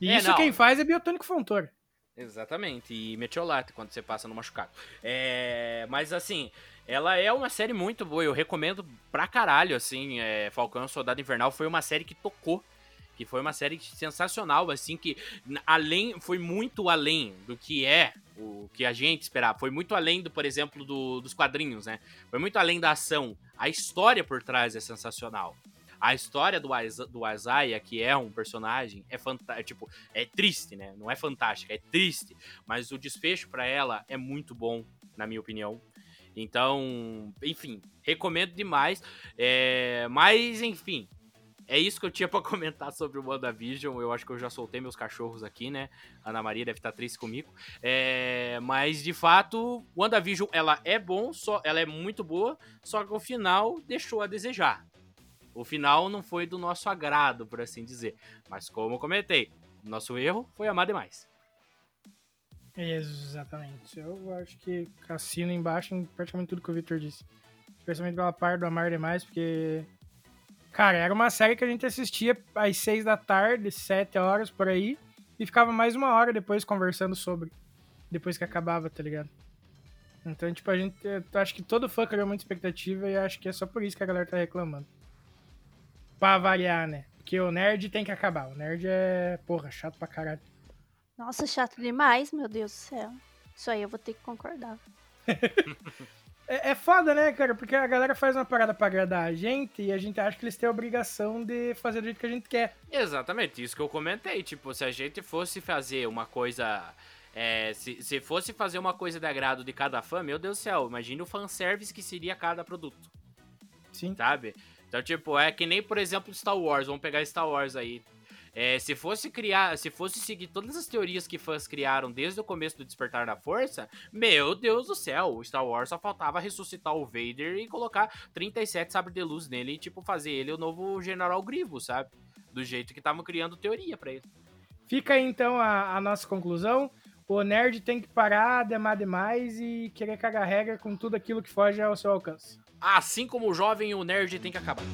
E É, isso não. quem faz é Biotônico Fontoura. Exatamente, e Metiolate quando você passa no machucado. É, mas assim, ela é uma série muito boa, eu recomendo pra caralho, assim, é, Falcão Soldado Invernal foi uma série que tocou, que foi uma série sensacional, assim, que além, foi muito além do que é o que a gente esperava, foi muito além do, por exemplo, do- dos quadrinhos, né, foi muito além da ação, a história por trás é sensacional. A história do, do Isaiah, que é um personagem, é fantástico. Tipo, é triste, né? Não é fantástica, é triste. Mas o desfecho pra ela é muito bom, na minha opinião. Então, enfim, recomendo demais. É, mas, enfim, é isso que eu tinha pra comentar sobre o WandaVision. Eu acho que eu já soltei meus cachorros aqui, né? Ana Maria deve estar triste comigo. É, mas, de fato, WandaVision, ela é bom, só, ela é muito boa, só que o final deixou a desejar. O final não foi do nosso agrado, por assim dizer. Mas como eu comentei, nosso erro foi amar demais. Exatamente. Eu acho que cassino embaixo em praticamente tudo que o Victor disse. Especialmente pela parte do Amar Demais, porque. Cara, era uma série que a gente assistia às seis da tarde, sete horas por aí, e ficava mais uma hora depois conversando sobre. Depois que acabava, tá ligado? Então, tipo, a gente. Eu acho que todo fã criou muita expectativa e acho que é só por isso que a galera tá reclamando. Pra variar, né? Porque o nerd tem que acabar. O nerd é, porra, chato pra caralho. Nossa, chato demais, meu Deus do céu. Isso aí eu vou ter que concordar. É, é foda, né, cara? Porque a galera faz uma parada pra agradar a gente e a gente acha que eles têm a obrigação de fazer do jeito que a gente quer. Exatamente, isso que eu comentei. Tipo, se a gente fosse fazer uma coisa. é, se, se fosse fazer uma coisa de agrado de cada fã, meu Deus do céu, imagine o fanservice que seria cada produto, Sim. sabe? Então, tipo, é que nem, por exemplo, Star Wars. Vamos pegar Star Wars aí. É, se fosse criar, se fosse seguir todas as teorias que fãs criaram desde o começo do Despertar da Força, meu Deus do céu, o Star Wars só faltava ressuscitar o Vader e colocar 37 sabres de luz nele e, tipo, fazer ele o novo General Grievous, sabe? Do jeito que estavam criando teoria pra ele. Fica aí então a, a nossa conclusão. O nerd tem que parar de amar demais e querer cagar regra com tudo aquilo que foge ao seu alcance. Assim como o jovem, o nerd tem que acabar.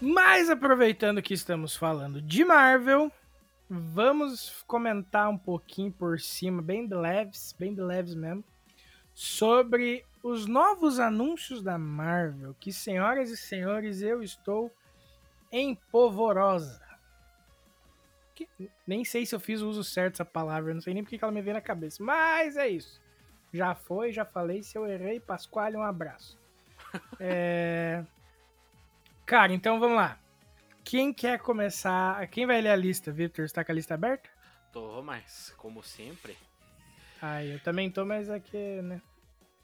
Mas aproveitando que estamos falando de Marvel, vamos comentar um pouquinho por cima, bem de leves, bem de leves mesmo, sobre os novos anúncios da Marvel, que senhoras e senhores, eu estou empolvorosa. Que- nem sei se eu fiz o uso certo dessa palavra, não sei nem porque que ela me veio na cabeça, mas é isso. Já foi, já falei, se eu errei, Pasquale, um abraço. É... Cara, então vamos lá. Quem quer começar? Quem vai ler a lista? Victor, está com a lista aberta? Tô, mas como sempre. Ah, eu também tô, mas aqui, né?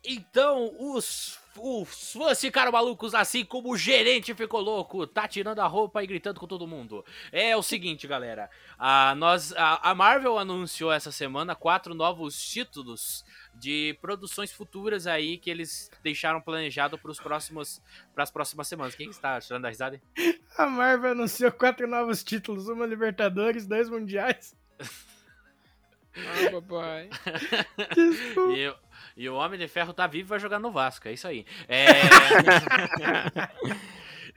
Então, os, os fãs ficaram malucos assim como o gerente ficou louco, tá tirando a roupa e gritando com todo mundo. É o seguinte, galera. A, nós, a, a Marvel anunciou essa semana quatro novos títulos de produções futuras aí que eles deixaram planejado para os próximos para as próximas semanas. Quem está tirando a risada? aí? A Marvel anunciou quatro novos títulos: uma Libertadores, dois Mundiais. Ah, papai. Desculpa. E, o- e o Homem de Ferro tá vivo e vai jogar no Vasco, é isso aí. É...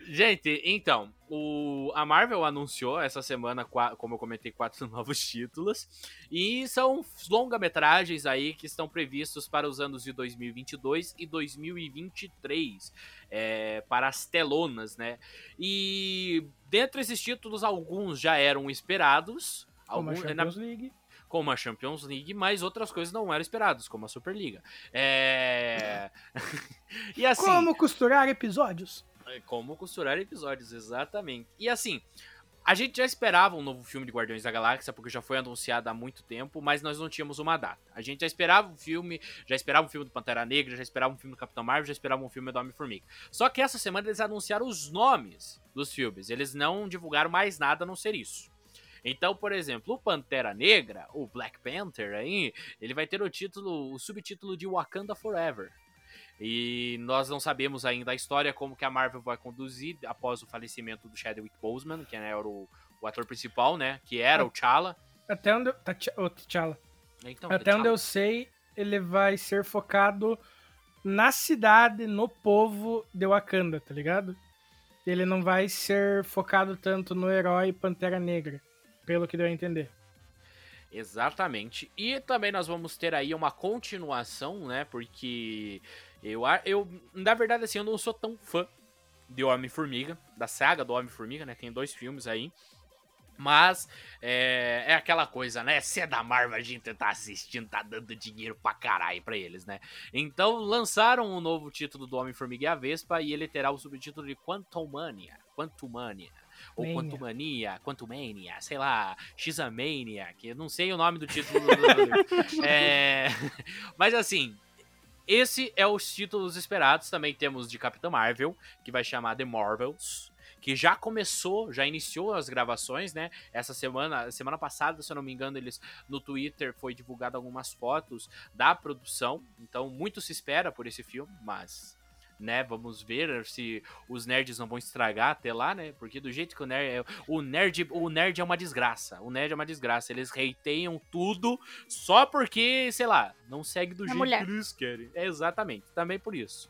Gente, então, o, a Marvel anunciou essa semana, como eu comentei, quatro novos títulos. E são longa-metragens aí que estão previstos para os anos de 2022 e 2023. é, para as telonas, né? E dentre esses títulos, alguns já eram esperados. Como a alguns- na- Champions League. Como a Champions League, mas outras coisas não eram esperadas, como a Superliga. É... e assim, Como costurar episódios? é, como costurar episódios, exatamente. E assim, a gente já esperava um novo filme de Guardiões da Galáxia, porque já foi anunciado há muito tempo, mas nós não tínhamos uma data. A gente já esperava um filme, já esperava um filme do Pantera Negra, já esperava um filme do Capitão Marvel, já esperava um filme do Homem-Formiga. Só que essa semana eles anunciaram os nomes dos filmes, eles não divulgaram mais nada a não ser isso. Então, por exemplo, o Pantera Negra, o Black Panther aí, ele vai ter o título, o subtítulo de Wakanda Forever. E nós não sabemos ainda a história, como que a Marvel vai conduzir após o falecimento do Chadwick Boseman, que era o, o ator principal, né? Que era o T'Challa. Até onde eu. Tati- ô, T'Challa. Então, Até onde eu sei, ele vai ser focado na cidade, no povo de Wakanda, tá ligado? Ele não vai ser focado tanto no herói Pantera Negra, pelo que deu a entender. Exatamente. E também nós vamos ter aí uma continuação, né? Porque eu, eu na verdade, assim, eu não sou tão fã de Homem-Formiga, da saga do Homem-Formiga, né? Tem dois filmes aí. Mas é, é aquela coisa, né? Se é da Marvel, a gente tá assistindo, tá dando dinheiro pra caralho pra eles, né? Então lançaram um novo título do Homem-Formiga e a Vespa e ele terá o subtítulo de Quantumania. Quantumania. Ou Mania. Quantumania, Quantumania, sei lá, Xamania, que eu não sei o nome do título. é... Mas assim, esse é os títulos esperados. Também temos de Capitã Marvel, que vai chamar The Marvels. Que já começou, já iniciou as gravações, né? Essa semana, semana passada, se eu não me engano, eles no Twitter foi divulgado algumas fotos da produção. Então, muito se espera por esse filme, mas né, vamos ver se os nerds não vão estragar até lá, né? Porque do jeito que o nerd é, o nerd, o nerd é uma desgraça. O nerd é uma desgraça. Eles hateiam tudo só porque, sei lá, não segue do É jeito mulher. que eles querem. É exatamente, também por isso.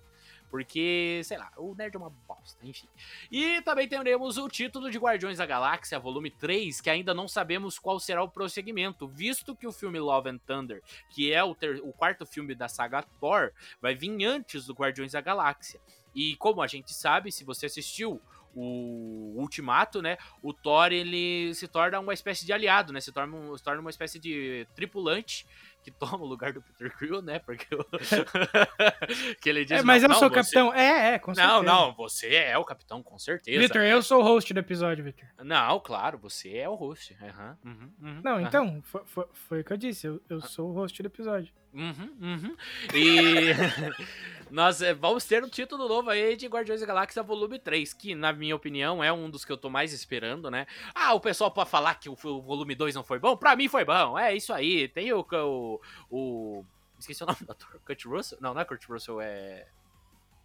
Porque, sei lá, o nerd é uma bosta, enfim. E também teremos o título de Guardiões da Galáxia, volume 3, que ainda não sabemos qual será o prosseguimento, visto que o filme Love and Thunder, que é o, ter- o quarto filme da saga Thor, vai vir antes do Guardiões da Galáxia. E como a gente sabe, se você assistiu o Ultimato, né, o Thor ele se torna uma espécie de aliado, né, se torna, se torna uma espécie de tripulante que toma o lugar do Peter Quill, né, porque o- que ele diz, É, mas não, eu não, sou o você- capitão. É, é, com certeza. Não, não, você é o capitão, com certeza. Vitor, eu sou o host do episódio, Vitor. Não, claro, você é o host. Uhum, uhum, Não, aham, então, foi, foi, foi o que eu disse. Eu, eu sou o host do episódio. Uhum, uhum. E nós eh, vamos ter um título novo aí de Guardiões da Galáxia Volume 3, que, na minha opinião, é um dos que eu tô mais esperando, né? Ah, o pessoal pode falar que o, volume 2 não foi bom? Pra mim foi bom, é isso aí. Tem o. o, o esqueci o nome do ator, Kurt Russell? Não, não é Kurt Russell, é.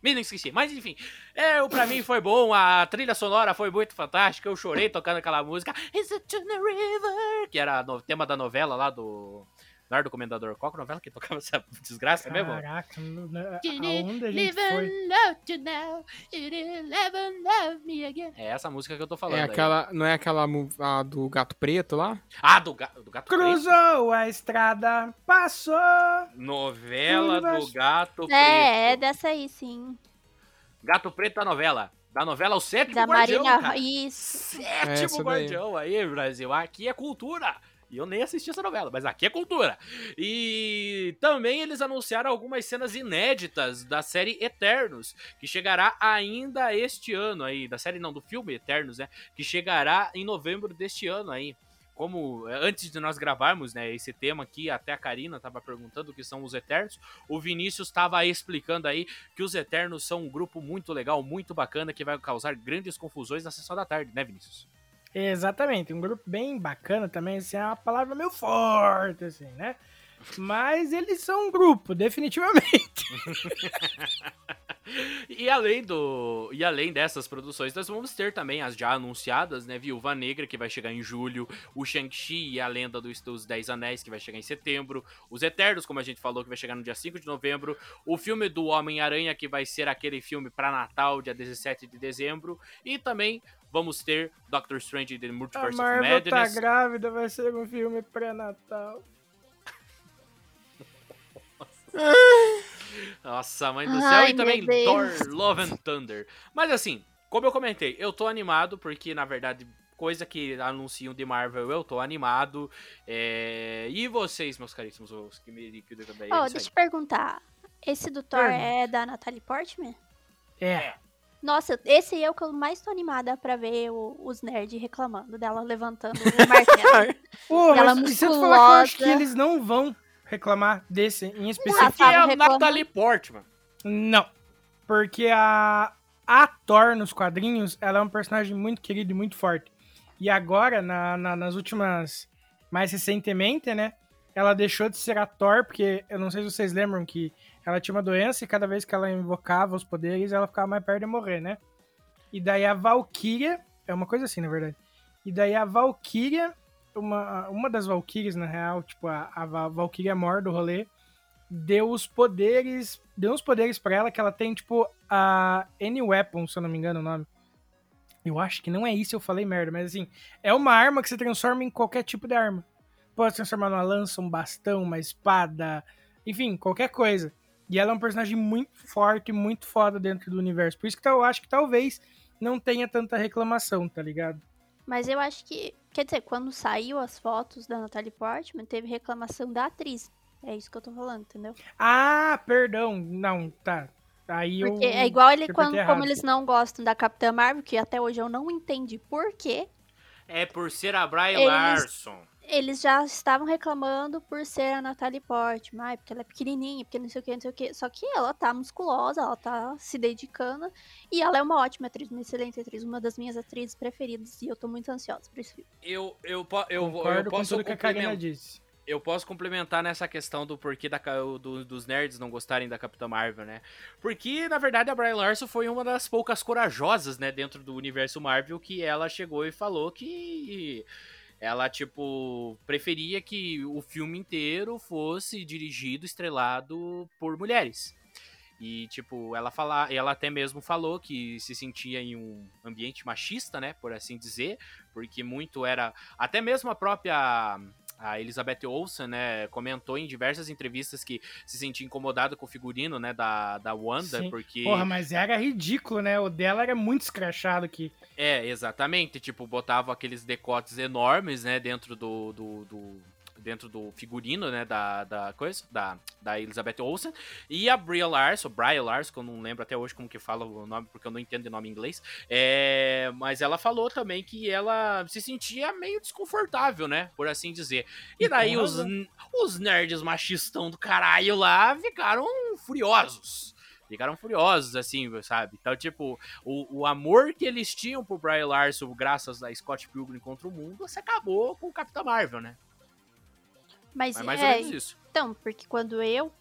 Me esqueci, mas enfim, é, pra mim foi bom, a trilha sonora foi muito fantástica, eu chorei tocando aquela música Is it in the river? Que era o tema da novela lá do Nardo Comendador. Qual que é a novela que tocava essa desgraça mesmo? Caraca, na- Can aonde a gente Live foi? and love you now, it'll never love me again. É essa música que eu tô falando. É aí. aquela, não é aquela a do gato preto lá? Ah, do, ga... do Gato Preto? Cruzou a estrada, passou. Novela do. Gato Preto. É, é dessa aí, sim. Gato Preto da novela. Da novela O Sétimo Da Guardião, Marinha. cara. Isso. Sétimo daí. Guardião aí, Brasil. Aqui é cultura. E eu nem assisti essa novela, mas aqui é cultura. E também eles anunciaram algumas cenas inéditas da série Eternos, que chegará ainda este ano aí. Da série não, do filme Eternos, né? Que chegará em novembro deste ano aí. Como eh, antes de nós gravarmos né, esse tema aqui, até a Karina estava perguntando o que são os Eternos, o Vinícius estava explicando aí que os Eternos são um grupo muito legal, muito bacana, que vai causar grandes confusões na sessão da tarde, né, Vinícius? Exatamente, um grupo bem bacana também, assim, é uma palavra meio forte, assim, né? Mas eles são um grupo, definitivamente. E além do e além dessas produções, nós vamos ter também as já anunciadas, né? Viúva Negra, que vai chegar em julho, o Shang-Chi e a Lenda dos, dos Dez Anéis, que vai chegar em setembro, os Eternos, como a gente falou, que vai chegar no dia 5 de novembro, o filme do Homem-Aranha, que vai ser aquele filme para Natal, dia 17 de dezembro, e também vamos ter Doctor Strange e The A Multiverse of Marvel tá Madness. grávida, vai ser um filme pré-natal. Nossa, mãe do céu. Ai, e também Thor. Love and Thunder. Mas assim, como eu comentei, eu tô animado porque, na verdade, coisa que anunciam de Marvel, eu tô animado. É, E vocês, meus caríssimos, os que me também. Ó, deixa eu perguntar. Esse do Thor Pergunta. é da Natalie Portman? É. Nossa, esse aí é o que eu mais tô animada pra ver o- os nerds reclamando dela levantando o martelo. Pô, Ela mas se eu falar que eu acho que musculosa. eles não vão reclamar desse em específico. Porque é a. Natalie Portman. Não. Porque a, a Thor nos quadrinhos, ela é um personagem muito querido e muito forte. E agora, na- na- nas últimas. Mais recentemente, né? Ela deixou de ser a Thor, porque eu não sei se vocês lembram que ela tinha uma doença e cada vez que ela invocava os poderes, ela ficava mais perto de morrer, né? E daí a Valkyria. É uma coisa assim, na verdade. E daí a Valkyria. Uma, uma das Valkyrias, na real, tipo, a, a Val- Valkyria mor do rolê, deu os poderes. Deu uns poderes pra ela que ela tem, tipo, a N-Weapon, se eu não me engano o nome. Eu acho que não é isso, eu falei merda, mas assim, é uma arma que você transforma em qualquer tipo de arma. Pode transformar numa lança, um bastão, uma espada, enfim, qualquer coisa. E ela é um personagem muito forte, muito foda dentro do universo. Por isso que eu acho que talvez não tenha tanta reclamação, tá ligado? Mas eu acho que. Quer dizer, quando saiu as fotos da Natalie Portman, teve reclamação da atriz. É isso que eu tô falando, entendeu? Ah, perdão. Não, tá. Aí Porque eu. é igual ele, quando, errado. como eles não gostam da Capitã Marvel, que até hoje eu não entendi por quê. É por ser a Bry Eles- Larson. Eles já estavam reclamando por ser a Natalie Portman, ai, porque ela é pequenininha, porque não sei o que, não sei o que. Só que ela tá musculosa, ela tá se dedicando. E ela é uma ótima atriz, uma excelente atriz, uma das minhas atrizes preferidas. E eu tô muito ansiosa por esse filme. Eu, eu, eu, eu com posso tudo que a Karina disse. eu posso complementar nessa questão do porquê da, do- dos nerds não gostarem da Capitã Marvel, né? Porque, na verdade, a Bry Larson foi uma das poucas corajosas, né, dentro do universo Marvel, que ela chegou e falou que ela, tipo, preferia que o filme inteiro fosse dirigido, estrelado por mulheres. E, tipo, ela fala, ela até mesmo falou que se sentia em um ambiente machista, né, por assim dizer, porque muito era até mesmo a própria a Elizabeth Olsen, né, comentou em diversas entrevistas que se sentia incomodada com o figurino, né, da, da Wanda, Sim. porque Porra, mas era ridículo, né? O dela era muito escrachado aqui. é, exatamente, tipo, botava aqueles decotes enormes, né, dentro do, do, do- dentro do figurino, né, da, da coisa, da, da Elizabeth Olsen, e a Bria Larson, Bria Larson, que eu não lembro até hoje como que fala o nome, porque eu não entendo o nome em inglês, é, mas ela falou também que ela se sentia meio desconfortável, né, por assim dizer. E E daí os, os nerds machistão do caralho lá ficaram furiosos. Ficaram furiosos, assim, sabe? Então, tipo, o, o amor que eles tinham por Brian Larson, graças a Scott Pilgrim contra o mundo, se acabou com o Capitão Marvel, né? Mas É mais é, ou menos isso. então, porque quando eu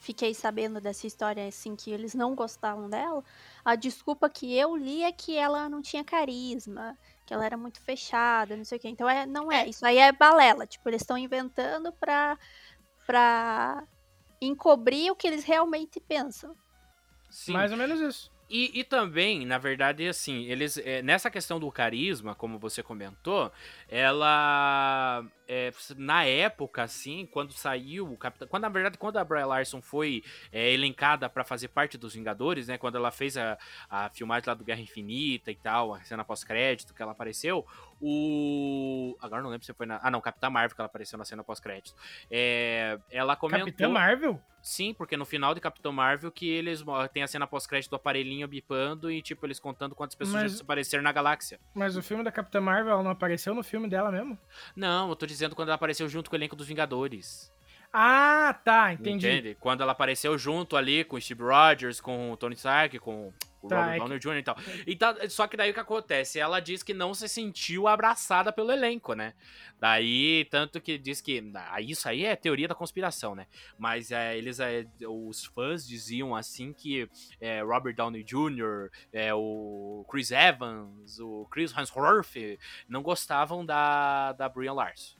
fiquei sabendo dessa história, assim, que eles não gostavam dela, a desculpa que eu li é que ela não tinha carisma, que ela era muito fechada, não sei o quê. Então, é, não é. Isso aí é balela. Tipo, eles estão inventando pra, pra encobrir o que eles realmente pensam. Sim. Mais ou menos isso. E, e também, na verdade, assim, eles. é, nessa questão do carisma, como você comentou, ela. é, na época, assim, quando saiu o Capitão. Quando, na verdade, quando a Brie Larson foi é, elencada pra fazer parte dos Vingadores, né? Quando ela fez a, a filmagem lá do Guerra Infinita e tal, a cena pós-crédito que ela apareceu, o. Agora não lembro se foi na. Ah, não, Capitã Marvel que ela apareceu na cena pós-crédito. É, ela comentou. Capitã Marvel? Sim, porque no final de Capitão Marvel que eles tem a cena pós-crédito do aparelhinho bipando e, tipo, eles contando quantas pessoas Mas- já desapareceram na galáxia. Mas o filme da Capitã Marvel, ela não apareceu no filme dela mesmo? Não, eu tô dizendo quando ela apareceu junto com o elenco dos Vingadores. Ah, tá, entendi. Entende? Quando ela apareceu junto ali com o Steve Rogers, com o Tony Stark, com o Tá, Robert é que- Downey Jr. e tal. e tal. Só que daí o que acontece? Ela diz que não se sentiu abraçada pelo elenco, né? Daí, tanto que diz que. ah, Isso aí é teoria da conspiração, né? Mas é, eles, é, os fãs diziam assim que é, Robert Downey Jr., é, o Chris Evans, o Chris Hemsworth não gostavam da, da Brie Larson.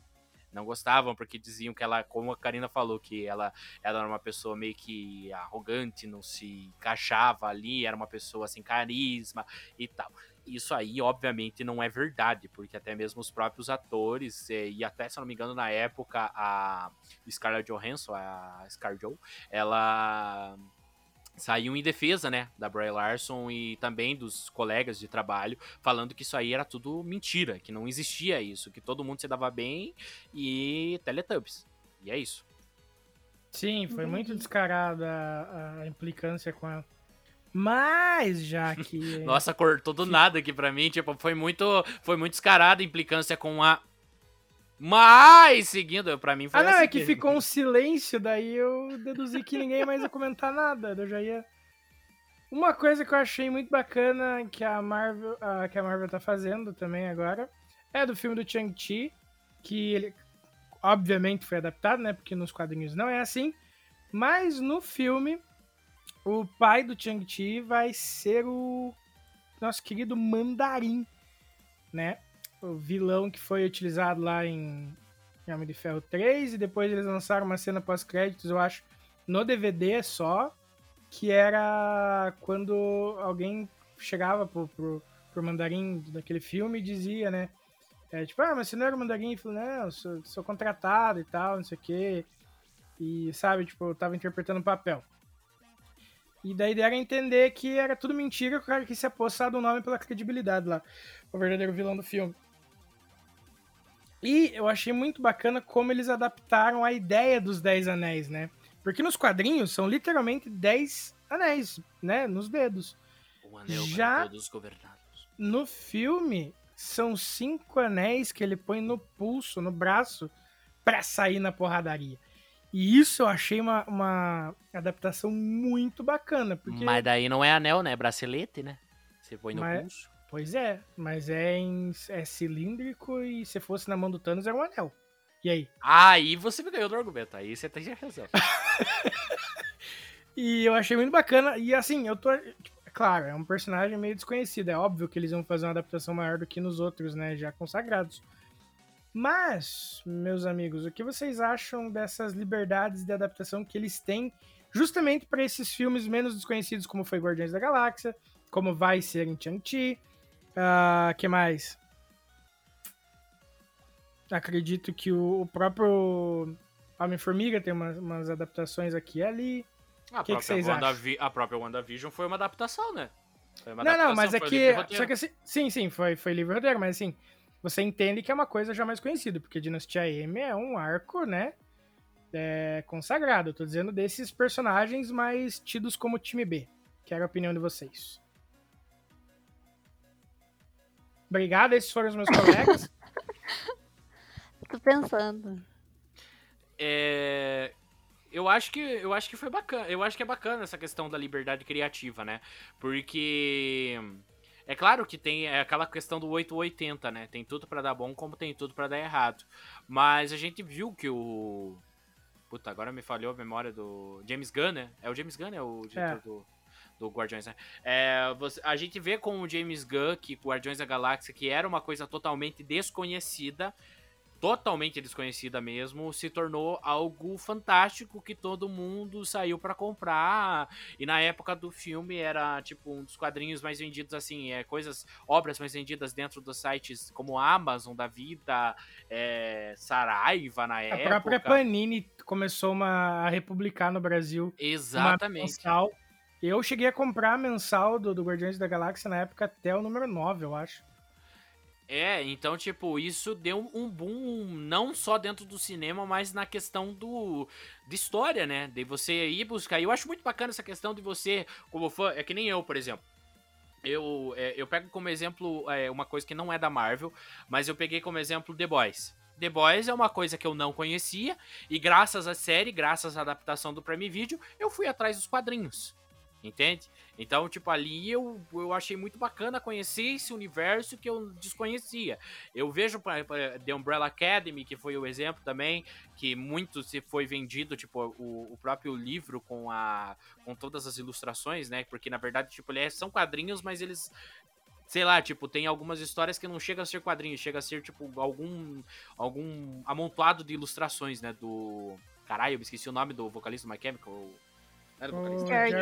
Não gostavam porque diziam que ela, como a Karina falou, que ela, ela era uma pessoa meio que arrogante, não se encaixava ali, era uma pessoa sem carisma e tal. Isso aí, obviamente, não é verdade, porque até mesmo os próprios atores, eh, e até, se eu não me engano, na época, a Scarlett Johansson, a ScarJo, ela saiu em defesa, né, da Brie Larson e também dos colegas de trabalho, falando que isso aí era tudo mentira, que não existia isso, que todo mundo se dava bem e Teletubbies. E é isso. Sim, foi Entendi. muito descarada a, a implicância com ela. Mas, já que. Nossa, cortou do nada aqui pra mim, tipo, foi muito, foi muito descarada a implicância com a mas, seguindo, pra mim foi Ah, não, é que ficou um silêncio, daí eu deduzi que ninguém mais ia comentar nada. Eu já ia. Uma coisa que eu achei muito bacana que a Marvel, ah, que a Marvel tá fazendo também agora é do filme do Chang-Chi, que ele obviamente foi adaptado, né? Porque nos quadrinhos não é assim. Mas no filme, o pai do Chang-Chi vai ser o nosso querido Mandarim, né? O vilão que foi utilizado lá em em Homem de Ferro 3 e depois eles lançaram uma cena pós-créditos, eu acho, no DVD só, que era quando alguém chegava pro, pro, pro mandarim daquele filme e dizia, né? É, tipo, ah, mas você não era o mandarim? Não, sou, sou contratado e tal, não sei o quê. E, sabe, tipo, eu tava interpretando um papel. E daí deram a entender que era tudo mentira, que o cara quis se apossar do nome pela credibilidade lá. O verdadeiro vilão do filme. E eu achei muito bacana como eles adaptaram a ideia dos Dez Anéis, né? Porque nos quadrinhos são literalmente 10 anéis, né? Nos dedos. O anel Já- para todos governados. No filme, são cinco anéis que ele põe no pulso, no braço, pra sair na porradaria. E isso eu achei uma, uma adaptação muito bacana. Porque, Mas daí não é anel, né? É bracelete, né? Você põe no Mas- pulso. Pois é, mas é, em, é cilíndrico e se fosse na mão do Thanos era um anel. E aí? Aí você me ganhou do argumento. Aí você tem razão. E eu achei muito bacana. E assim, eu tô. é claro, é um personagem meio desconhecido. É óbvio que eles vão fazer uma adaptação maior do que nos outros, né? Já consagrados. Mas, meus amigos, o que vocês acham dessas liberdades de adaptação que eles têm justamente para esses filmes menos desconhecidos, como foi Guardiões da Galáxia, como vai ser em Shang-Chi? Ah, que mais? Acredito que o, o próprio Homem-Formiga tem umas, umas adaptações aqui e ali. A, Que que própria vocês WandaVi- a própria WandaVision foi uma adaptação, né? Foi uma Não, não, mas é que. Só que assim, sim, sim, foi, foi livre roteiro, mas assim, você entende que é uma coisa já mais conhecida, porque Dinastia M é um arco, né? é, consagrado. Eu tô dizendo desses personagens mais tidos como time B. Quero a opinião de vocês. Obrigado, esses foram os meus colegas. Tô pensando. É, eu acho que eu acho que foi bacana. Eu acho que é bacana essa questão da liberdade criativa, né? Porque é claro que tem é aquela questão do 880, né? Tem tudo pra dar bom como tem tudo pra dar errado. Mas a gente viu que o Puta, agora me falhou a memória do James Gunn, né? É o James Gunn, é o diretor É. do do Guardiões, né? É, você- a gente vê com o James Gunn que Guardiões da Galáxia, que era uma coisa totalmente desconhecida, totalmente desconhecida mesmo, se tornou algo fantástico que todo mundo saiu pra comprar. E na época do filme era tipo um dos quadrinhos mais vendidos assim, é coisas, obras mais vendidas dentro dos sites como Amazon da vida, é, Saraiva na A época. própria Panini começou uma, a republicar no Brasil uma Exatamente. mensal. Eu cheguei a comprar mensal do, do Guardiões da Galáxia na época até o número 9, eu acho. É, então, tipo, isso deu um boom não só dentro do cinema, mas na questão do de história, né? De você ir buscar. E eu acho muito bacana essa questão de você, como fã, é que nem eu, por exemplo. Eu, é, eu pego como exemplo é, uma coisa que não é da Marvel, mas eu peguei como exemplo The Boys. The Boys é uma coisa que eu não conhecia, e graças à série, graças à adaptação do Prime Video, eu fui atrás dos quadrinhos. Entende? Então, tipo, ali eu, eu achei muito bacana conhecer esse universo que eu desconhecia. Eu vejo The Umbrella Academy, que foi o exemplo também, que muito se foi vendido, tipo, o, o próprio livro com, a, com todas as ilustrações, né? Porque, na verdade, tipo, ele é- são quadrinhos, mas eles... Sei lá, tipo, tem algumas histórias que não chega a ser quadrinhos, chega a ser, tipo, algum, algum amontoado de ilustrações, né? Do... Caralho, eu esqueci o nome do vocalista do My Chemical. Era do vocalista? O Jared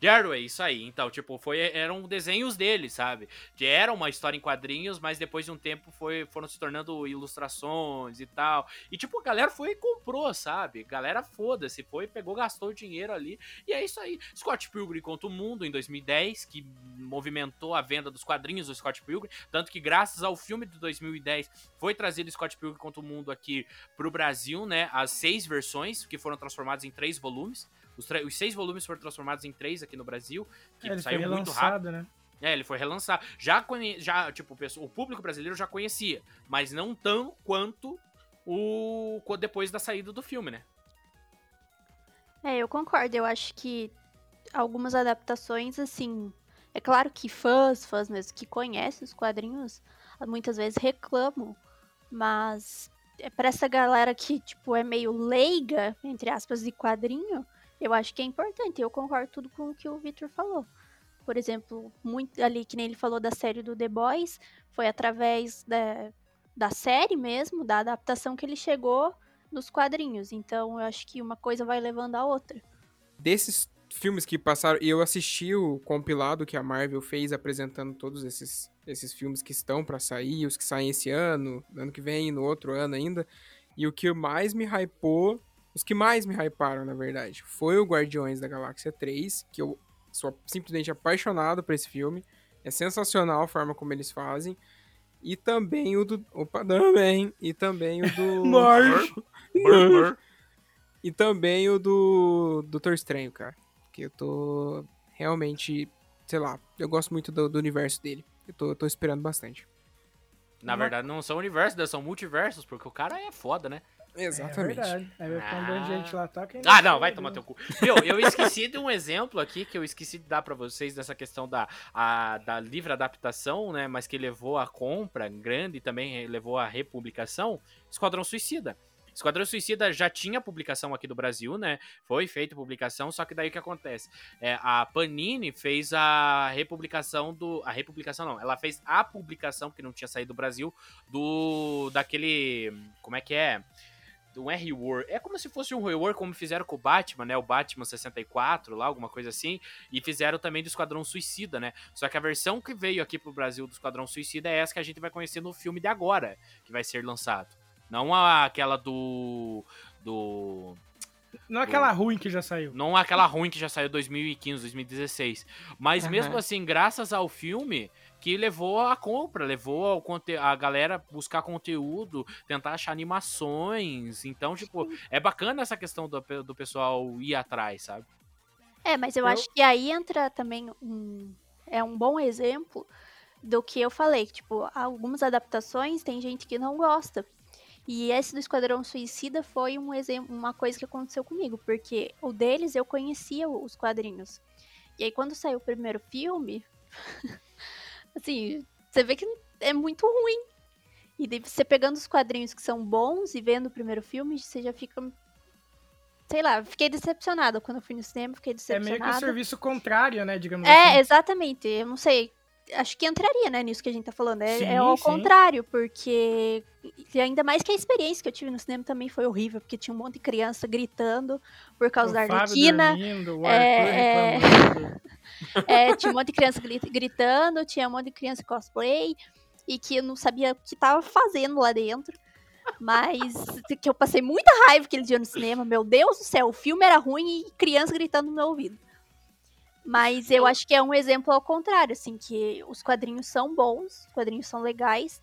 Jared Way. Isso aí. Então, tipo, foi, eram desenhos dele, sabe? Que era uma história em quadrinhos, mas depois de um tempo foi, foram se tornando ilustrações e tal. E, tipo, a galera foi e comprou, sabe? Galera foda-se, foi, pegou, gastou o dinheiro ali. E é isso aí. Scott Pilgrim contra o Mundo, em 2010, que movimentou a venda dos quadrinhos do Scott Pilgrim. Tanto que, graças ao filme de 2010, foi trazido Scott Pilgrim contra o Mundo aqui pro Brasil, né? As seis versões, que foram transformadas em três volumes. Os, os seis volumes foram transformados em três aqui no Brasil, que É, ele foi saiu muito rápido. relançado, né? É, ele foi relançado. Já, já tipo, o público brasileiro já conhecia, mas não tão quanto o depois da saída do filme, né? É, eu concordo. Eu acho que algumas adaptações, assim. É claro que fãs, fãs mesmo que conhecem os quadrinhos, muitas vezes reclamam. Mas é para essa galera que, tipo, é meio leiga, entre aspas, de quadrinho, eu acho que é importante. Eu concordo tudo com o que o Victor falou. Por exemplo, muito ali, que nem ele falou da série do The Boys, foi através da, da série mesmo, da adaptação que ele chegou nos quadrinhos. Então, eu acho que uma coisa vai levando a outra. Desses filmes que passaram, e eu assisti o compilado que a Marvel fez apresentando todos esses, esses filmes que estão pra sair, os que saem esse ano, ano que vem, no outro ano ainda. E o que mais me hypou, os que mais me hyparam, na verdade, foi o Guardiões da Galáxia 3, que eu sou simplesmente apaixonado por esse filme. É sensacional a forma como eles fazem. E também o do. Opa, também. E também o do. Morte. E também o do Doutor Estranho, cara. Que eu tô realmente, sei lá, eu gosto muito do, do universo dele. Eu tô, eu tô esperando bastante. Na verdade, não são universos, né? são multiversos, porque o cara é foda, né? Exatamente. É verdade. Um de Ah. gente lá, tá? Quem Ah, não não, vai sabe, tomar né? teu cu. Meu, eu esqueci de um exemplo aqui que eu esqueci de dar pra vocês dessa questão da, a- da livre adaptação, né? Mas que levou à compra grande e também levou à republicação. Esquadrão Suicida. Esquadrão Suicida já tinha publicação aqui do Brasil, né? Foi feita publicação, só que daí o que acontece? É, a Panini fez a republicação do. A republicação não, ela fez a publicação, porque não tinha saído do Brasil, do. daquele. Como é que é? É rework. É como se fosse um rework, como fizeram com o Batman, né? O Batman 64, lá, alguma coisa assim. E fizeram também do Esquadrão Suicida, né? Só que a versão que veio aqui pro Brasil do Esquadrão Suicida é essa que a gente vai conhecer no filme de agora, que vai ser lançado. Não a- aquela do. Do. Não é aquela ruim que já saiu. Não aquela ruim que já saiu em 2015, 2016. Mas Aham. mesmo assim, graças ao filme, que levou a compra, levou ao conte- a galera buscar conteúdo, tentar achar animações. Então, tipo, é bacana essa questão do, do pessoal ir atrás, sabe? É, mas eu, Eu- acho que aí entra também um. É um bom exemplo do que eu falei. que, Tipo, algumas adaptações tem gente que não gosta. E esse do Esquadrão Suicida foi um exemplo, uma coisa que aconteceu comigo, porque o deles eu conhecia os quadrinhos. E aí quando saiu o primeiro filme, assim, você vê que é muito ruim. E daí você pegando os quadrinhos que são bons e vendo o primeiro filme, você já fica sei lá, fiquei decepcionada quando eu fui no cinema, fiquei É meio decepcionada. que o serviço contrário, né? Digamos É, assim. exatamente. Eu não sei. Acho que entraria, né, nisso que a gente tá falando. É, Sim, é ao sim. contrário, porque. E ainda mais que a experiência que eu tive no cinema também foi horrível, porque tinha um monte de criança gritando por causa O da Arlequina. dormindo, o é, reclamando. É, tinha um monte de criança gri- gritando, tinha um monte de criança cosplay, e que eu não sabia o que tava fazendo lá dentro. Mas que eu passei muita raiva aquele dia no cinema. Meu Deus do céu, o filme era ruim e criança gritando no meu ouvido. Mas eu acho que é um exemplo ao contrário, assim, que os quadrinhos são bons, os quadrinhos são legais.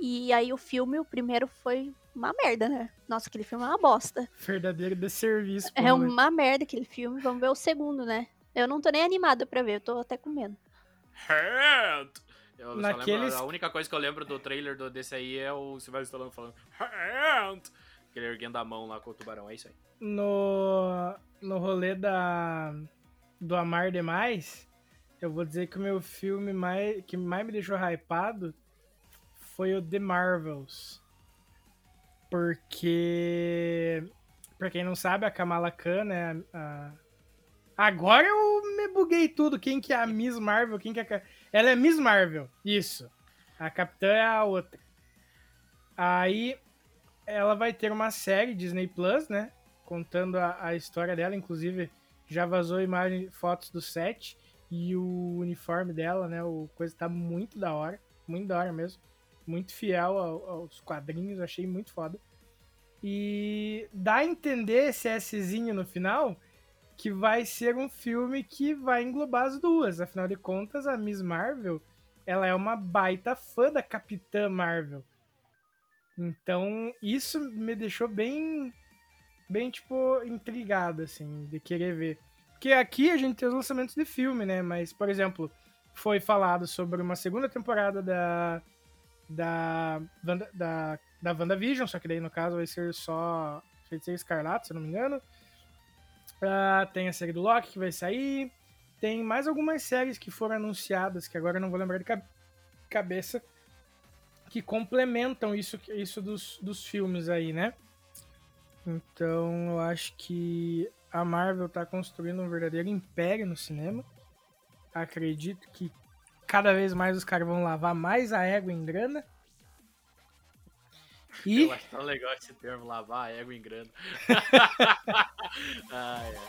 E aí o filme, o primeiro foi uma merda, né? Nossa, aquele filme é uma bosta. Verdadeiro desserviço. É uma merda aquele filme. Vamos ver o segundo, né? Eu não tô nem animada pra ver, eu tô até com medo. Hand! Eu só Naqueles- lembro, a única coisa que eu lembro do trailer do, desse aí é o Sylvester Stallone falando Hand! Aquele erguendo a mão lá com o tubarão, é isso aí. no, no rolê da, do Amar Demais, eu vou dizer que o meu filme mais, que mais me deixou hypado foi o The Marvels. Porque, pra quem não sabe, a Kamala Khan, né? a- Agora eu me buguei tudo. Quem que é a Miss Marvel? Quem que é a... Ela é Miss Marvel, isso. A Capitã é a outra. Aí ela vai ter uma série Disney Plus, né? Contando a, a história dela. Inclusive, já vazou imagem, fotos do set e o uniforme dela, né? O coisa tá muito da hora. Muito da hora mesmo. Muito fiel ao- aos quadrinhos. Achei muito foda. E dá a entender esse Szinho no final que vai ser um filme que vai englobar as duas. Afinal de contas, a Miss Marvel, ela é uma baita fã da Capitã Marvel. Então, isso me deixou bem, bem, tipo, intrigado, assim, de querer ver. Porque aqui a gente tem os lançamentos de filme, né? Mas, por exemplo, foi falado sobre uma segunda temporada da, da, Wanda- da, da WandaVision, só que daí, no caso, vai ser só Feiticeiro Escarlate, se eu não me engano. Ah, tem a série do Loki que vai sair. Tem mais algumas séries que foram anunciadas, que agora eu não vou lembrar de ca- cabeça, que complementam isso, isso dos, dos filmes aí, né? Então eu acho que a Marvel tá construindo um verdadeiro império no cinema. Acredito que cada vez mais os caras vão lavar mais a égua em grana. E Eu acho tão legal esse termo, lavar a égua em grana. Ai, ai.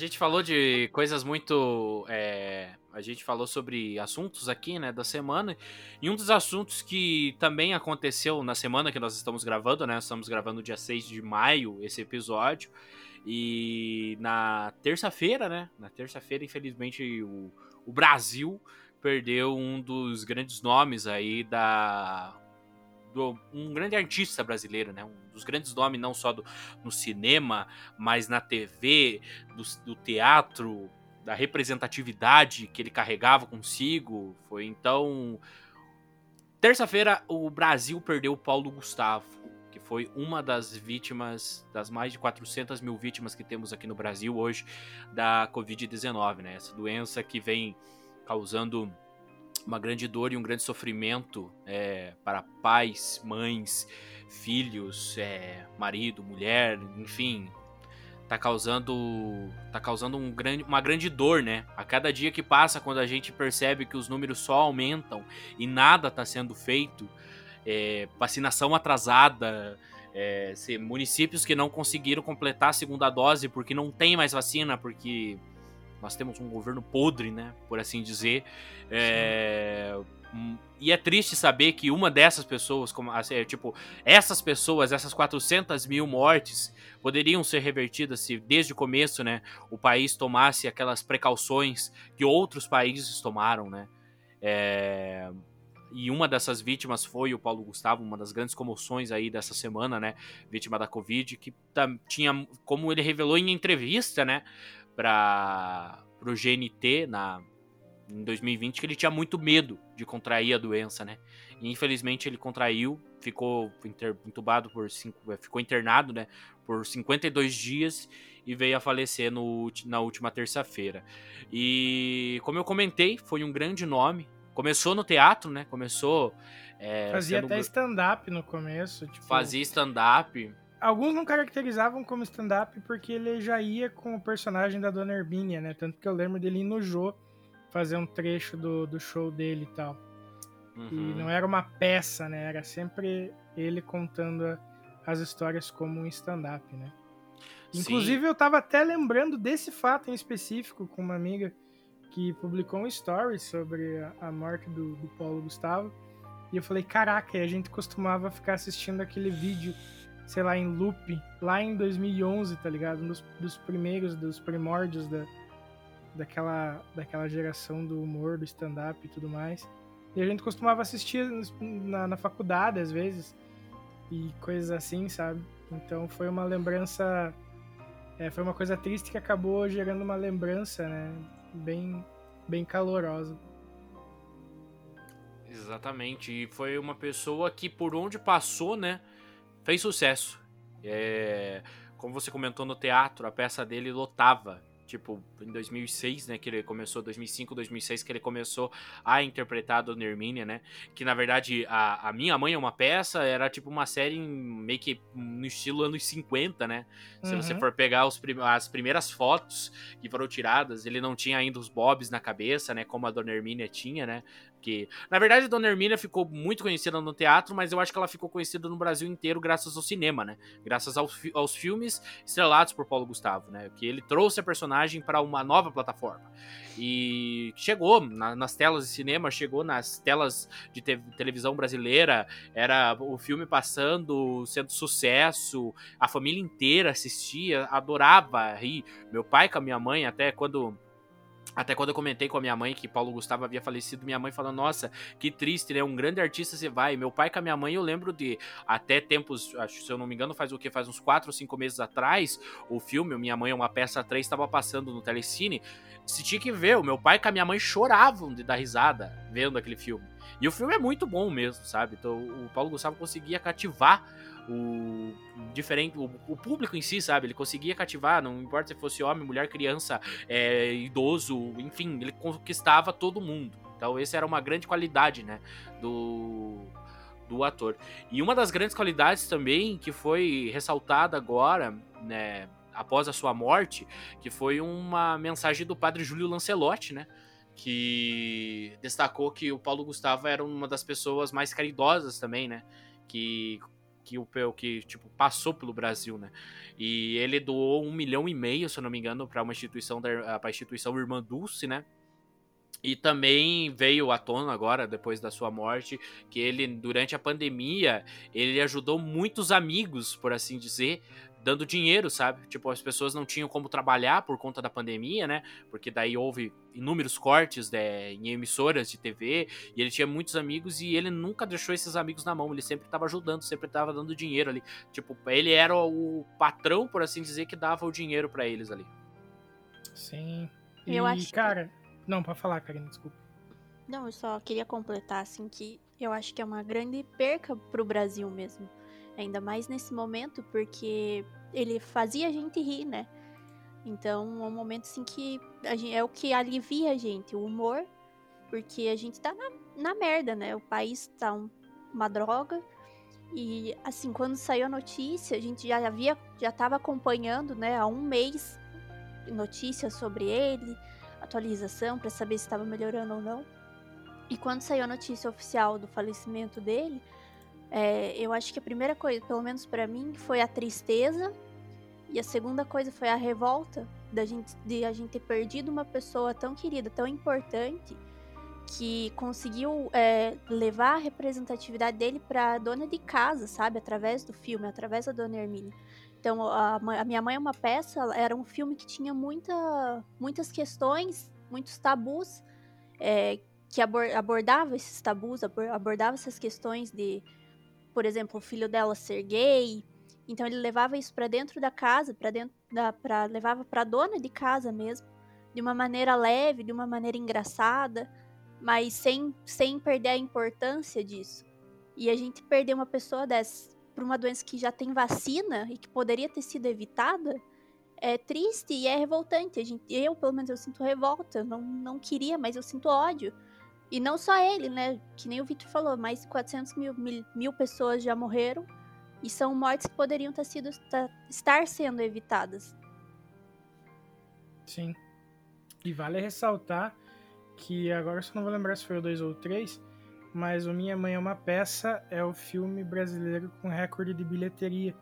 Gente falou de coisas muito. é, a gente falou sobre assuntos aqui, né, da semana. E um dos assuntos que também aconteceu na semana que nós estamos gravando, né? Estamos gravando dia 6 de maio esse episódio. E na terça-feira, né? Na terça-feira, infelizmente, o, o Brasil perdeu um dos grandes nomes aí da. do- um grande artista brasileiro, né? Um dos grandes nomes, não só do, no cinema, mas na TV, do, do teatro, da representatividade que ele carregava consigo. Foi então. Terça-feira, o Brasil perdeu o Paulo Gustavo, que foi uma das vítimas, das mais de 400 mil vítimas que temos aqui no Brasil hoje da Covid-19, né? Essa doença que vem causando uma grande dor e um grande sofrimento é, para pais, mães, filhos, é, marido, mulher, enfim, tá causando tá causando um grande, uma grande dor, né? A cada dia que passa, quando a gente percebe que os números só aumentam e nada tá sendo feito, é, vacinação atrasada, é, municípios que não conseguiram completar a segunda dose porque não tem mais vacina, porque nós temos um governo podre, né? Por assim dizer. É, E é triste saber que uma dessas pessoas, como assim, é, tipo, essas pessoas, essas 400 mil mortes, poderiam ser revertidas se desde o começo, né, o país tomasse aquelas precauções que outros países tomaram, né. É, E uma dessas vítimas foi o Paulo Gustavo, uma das grandes comoções aí dessa semana, né, vítima da Covid, que tinha, como ele revelou em entrevista, né, para o GNT na em 2020 que ele tinha muito medo de contrair a doença, né? E infelizmente ele contraiu, ficou inter- entubado por cinco, eh, ficou internado, né, por 52 dias e veio a falecer no, na última terça-feira. E como eu comentei, foi um grande nome. Começou no teatro, né? Começou é, Fazia um até stand-up no começo. Tipo, fazia stand-up. Alguns não caracterizavam como stand-up porque ele já ia com o personagem da Dona Hermínia, né? Tanto que eu lembro dele ir no Jô fazer um trecho do, do show dele e tal. E Uhum. não era uma peça, né? Era sempre ele contando a- as histórias como um stand-up, né? Sim. Inclusive, eu tava até lembrando desse fato em específico com uma amiga que publicou um story sobre a, a morte do, do Paulo Gustavo. E eu falei, caraca, e a gente costumava ficar assistindo aquele vídeo, sei lá, em loop, lá em 2011, tá ligado? Um dos, dos primeiros, dos primórdios da, daquela, daquela geração do humor, do stand-up e tudo mais. E a gente costumava assistir na, na faculdade, às vezes, e coisas assim, sabe? Então foi uma lembrança. é, foi uma coisa triste que acabou gerando uma lembrança, né? Bem, bem calorosa. Exatamente. E foi uma pessoa que, por onde passou, né, fez sucesso. É, como você comentou no teatro, a peça dele lotava. Tipo, em 2006, né, que ele começou, 2005, 2006, que ele começou a interpretar a Dona Hermínia, né? Que, na verdade, a, a Minha Mãe é uma peça, era tipo uma série em- meio que no estilo anos 50, né? Se você Uhum. for pegar os as primeiras fotos que foram tiradas, ele não tinha ainda os bobs na cabeça, né? Como a Dona Hermínia tinha, né? Que, na verdade, a Dona Hermínia ficou muito conhecida no teatro, mas eu acho que ela ficou conhecida no Brasil inteiro graças ao cinema, né? Graças aos, fi- aos filmes estrelados por Paulo Gustavo, né? Que ele trouxe a personagem para uma nova plataforma. E chegou na- nas telas de cinema, chegou nas telas de te- televisão brasileira, era o filme passando, sendo sucesso, a família inteira assistia, adorava rir. Meu pai com a minha mãe, até quando. Até quando eu comentei com a minha mãe que Paulo Gustavo havia falecido, minha mãe falou: Nossa, que triste, né? Um grande artista você vai. Meu pai com a minha mãe, eu lembro de até tempos, acho, se eu não me engano, faz o que? Faz uns 4 ou 5 meses atrás, o filme, Minha Mãe é uma Peça 3, estava passando no Telecine. Se tinha que ver, o meu pai com a minha mãe choravam de dar risada vendo aquele filme. E o filme é muito bom mesmo, sabe? Então o Paulo Gustavo conseguia cativar o diferente o, o público em si, sabe? Ele conseguia cativar, não importa se fosse homem, mulher, criança, é, idoso, enfim, ele conquistava todo mundo. Então essa era uma grande qualidade, né, do do ator. E uma das grandes qualidades também que foi ressaltada agora, né, após a sua morte, que foi uma mensagem do padre Júlio Lancelotti, né? Que destacou que o Paulo Gustavo era uma das pessoas mais caridosas também, né? Que, que o que tipo passou pelo Brasil, né? E ele doou um milhão e meio, se eu não me engano, para uma instituição da pra instituição Irmã Dulce, né? E também veio à tona agora, depois da sua morte, que ele, durante a pandemia, ele ajudou muitos amigos, por assim dizer, dando dinheiro, sabe? Tipo, as pessoas não tinham como trabalhar por conta da pandemia, né? Porque daí houve inúmeros cortes né, em emissoras de TV, e ele tinha muitos amigos e ele nunca deixou esses amigos na mão, ele sempre estava ajudando, sempre estava dando dinheiro ali. Tipo, ele era o patrão, por assim dizer, que dava o dinheiro para eles ali. Sim. E, Eu acho que- cara. Não, pode falar, Karina, desculpa. Não, eu só queria completar, assim, que eu acho que é uma grande perca pro Brasil mesmo. Ainda mais nesse momento, porque ele fazia a gente rir, né? Então, é um momento, assim, que a gen- é o que alivia a gente, o humor, porque a gente tá na, na merda, né? O país tá um- uma droga. E, assim, quando saiu a notícia, a gente já havia, já tava acompanhando, né, há um mês, notícias sobre ele, atualização para saber se estava melhorando ou não. E quando saiu a notícia oficial do falecimento dele, é, eu acho que a primeira coisa, pelo menos para mim, foi a tristeza e a segunda coisa foi a revolta da gente, de a gente ter perdido uma pessoa tão querida, tão importante, que conseguiu é, levar a representatividade dele pra dona de casa, sabe? Através do filme, através da dona Hermínia. Então, a, a Minha Mãe é uma peça, era um filme que tinha muita, muitas questões, muitos tabus, é, que abor- abordava esses tabus, abor- abordava essas questões de, por exemplo, o filho dela ser gay. Então, ele levava isso pra dentro da casa, para dentro da, pra, levava pra dona de casa mesmo, de uma maneira leve, de uma maneira engraçada, mas sem, sem perder a importância disso. E a gente perder uma pessoa dessa por uma doença que já tem vacina e que poderia ter sido evitada é triste e é revoltante. A gente, eu, pelo menos, eu sinto revolta. Não, não queria, mas eu sinto ódio. E não só ele, né? Que nem o Victor falou, mais de 400 mil, mil, mil pessoas já morreram. E são mortes que poderiam ter sido, tá- estar sendo evitadas. Sim. E vale ressaltar que agora eu só não vou lembrar se foi o 2 ou o 3, mas o Minha Mãe é uma Peça é o filme brasileiro com recorde de bilheteria.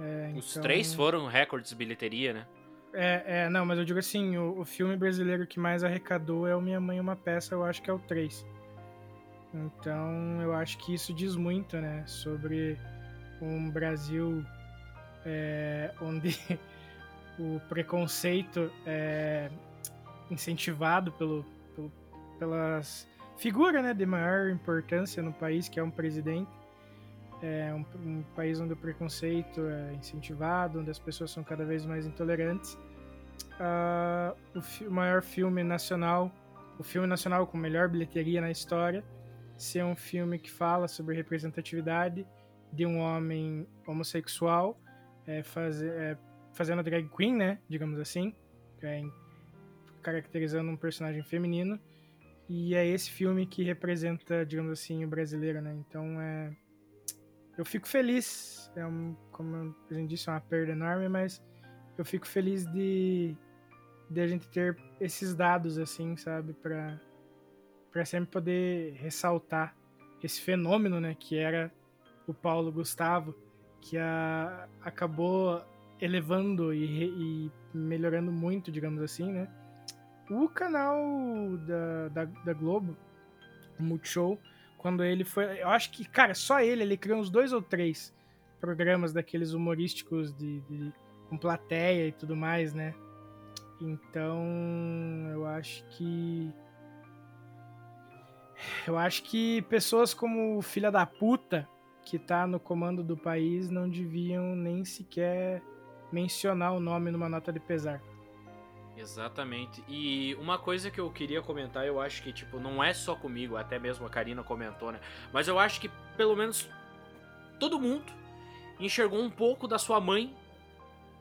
É, Os então- três foram recordes de bilheteria, né? É, é, não, mas eu digo assim, o, o filme brasileiro que mais arrecadou é o Minha Mãe uma Peça, eu acho que é o 3. Então, eu acho que isso diz muito, né, sobre um Brasil é, onde o preconceito é incentivado pelo, pelo- pelas figuras, né, de maior importância no país, que é um presidente. É um, um país onde o preconceito é incentivado, onde as pessoas são cada vez mais intolerantes. Ah, o, maior filme nacional, o filme nacional com melhor bilheteria na história, ser um filme que fala sobre representatividade de um homem homossexual é, faze- é, fazendo drag queen, né, digamos assim, é, caracterizando um personagem feminino. E é esse filme que representa, digamos assim, o brasileiro, né? Então é eu fico feliz, é um, como a gente disse, é uma perda enorme, mas eu fico feliz de, de a gente ter esses dados, assim, sabe, para para sempre poder ressaltar esse fenômeno, né, que era o Paulo Gustavo, que a, acabou elevando e, e melhorando muito, digamos assim, né, o canal da, da, da Globo, o Multishow, quando ele foi. Eu acho que, cara, só ele, ele criou uns dois ou três programas daqueles humorísticos de, de- com plateia e tudo mais, né? Então, eu acho que. Eu acho que pessoas como o filha da puta que tá no comando do país não deviam nem sequer mencionar o nome numa nota de pesar. Exatamente. E uma coisa que eu queria comentar, eu acho que, tipo, não é só comigo, até mesmo a Karina comentou, né? Mas eu acho que, pelo menos, todo mundo enxergou um pouco da sua mãe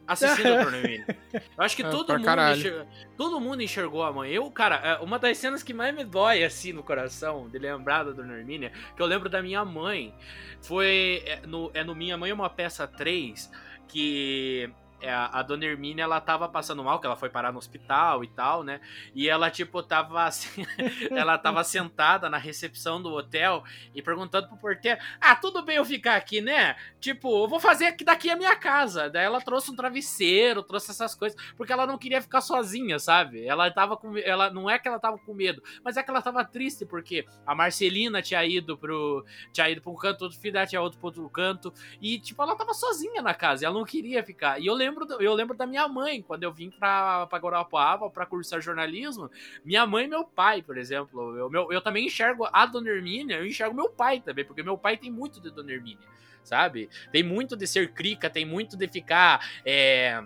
assistindo a Tornemini. Eu acho que Ah, todo mundo, caralho. enxergou, todo mundo enxergou a mãe. Eu, cara, é, uma das cenas que mais me dói, assim, no coração, de lembrar da Dona Hermínia, que eu lembro da minha mãe, foi é, no, é no Minha Mãe é uma Peça 3, que é, a, a Dona Hermínia, ela tava passando mal, que ela foi parar no hospital e tal, né? E ela, tipo, tava assim, ela tava sentada na recepção do hotel e perguntando pro porteiro: Ah, tudo bem eu ficar aqui, né? Tipo, eu vou fazer aqui daqui a minha casa. Daí ela trouxe um travesseiro, trouxe essas coisas, porque ela não queria ficar sozinha, sabe? Ela tava com. Ela, não é que ela tava com medo, mas é que ela tava triste, porque a Marcelina tinha ido pro. Tinha ido pra um canto, outro filho tinha outro pro outro canto. E, tipo, ela tava sozinha na casa, ela não queria ficar. E eu lembro, do- eu lembro da minha mãe, quando eu vim pra, pra Guarapuava pra cursar jornalismo, minha mãe e meu pai, por exemplo. Eu, meu, eu também enxergo a Dona Hermínia, eu enxergo meu pai também, porque meu pai tem muito de Dona Hermínia, sabe? Tem muito de ser crica, tem muito de ficar. É,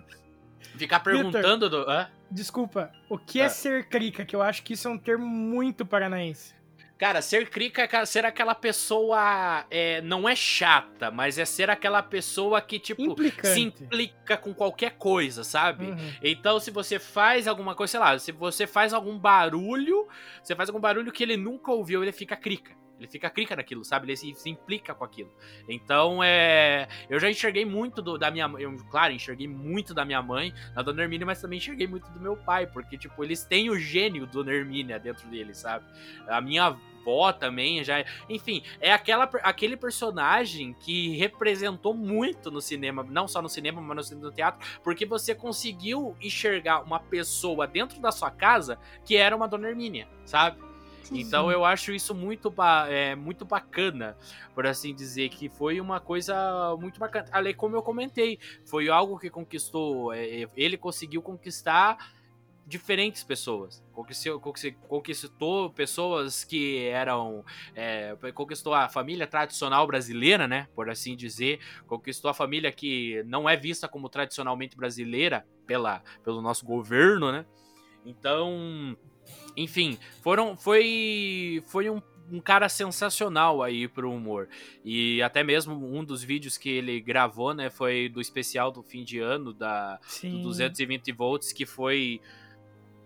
ficar perguntando do. Hã? Desculpa, o que é Ah. ser crica? Que eu acho que isso é um termo muito paranaense. Cara, ser crica é ser aquela pessoa. É, não é chata, mas é ser aquela pessoa que, tipo, Implicante. se implica com qualquer coisa, sabe? Uhum. Então, se você faz alguma coisa, sei lá, se você faz algum barulho, você faz algum barulho que ele nunca ouviu, ele fica crica. Ele fica crica naquilo, sabe? Ele se, se implica com aquilo. Então, é. Eu já enxerguei muito do- da minha mãe. Claro, enxerguei muito da minha mãe, da Dona Hermínia, mas também enxerguei muito do meu pai, porque, tipo, eles têm o gênio Dona Hermínia dentro deles, sabe? A minha avó também já. Enfim, é aquela, aquele personagem que representou muito no cinema, não só no cinema, mas no, cinema, no teatro, porque você conseguiu enxergar uma pessoa dentro da sua casa que era uma Dona Hermínia, sabe? Então eu acho isso muito, é, muito bacana, por assim dizer, que foi uma coisa muito bacana. Ali, como eu comentei, foi algo que conquistou, é, ele conseguiu conquistar diferentes pessoas. Conquistou, conquistou, conquistou pessoas que eram. é, conquistou a família tradicional brasileira, né? Por assim dizer. Conquistou a família que não é vista como tradicionalmente brasileira pela, pelo nosso governo, né? Então. Enfim, foram, foi, foi um, um cara sensacional aí pro humor. E até mesmo um dos vídeos que ele gravou, né, foi do especial do fim de ano da, do Sim. 220 volts, que foi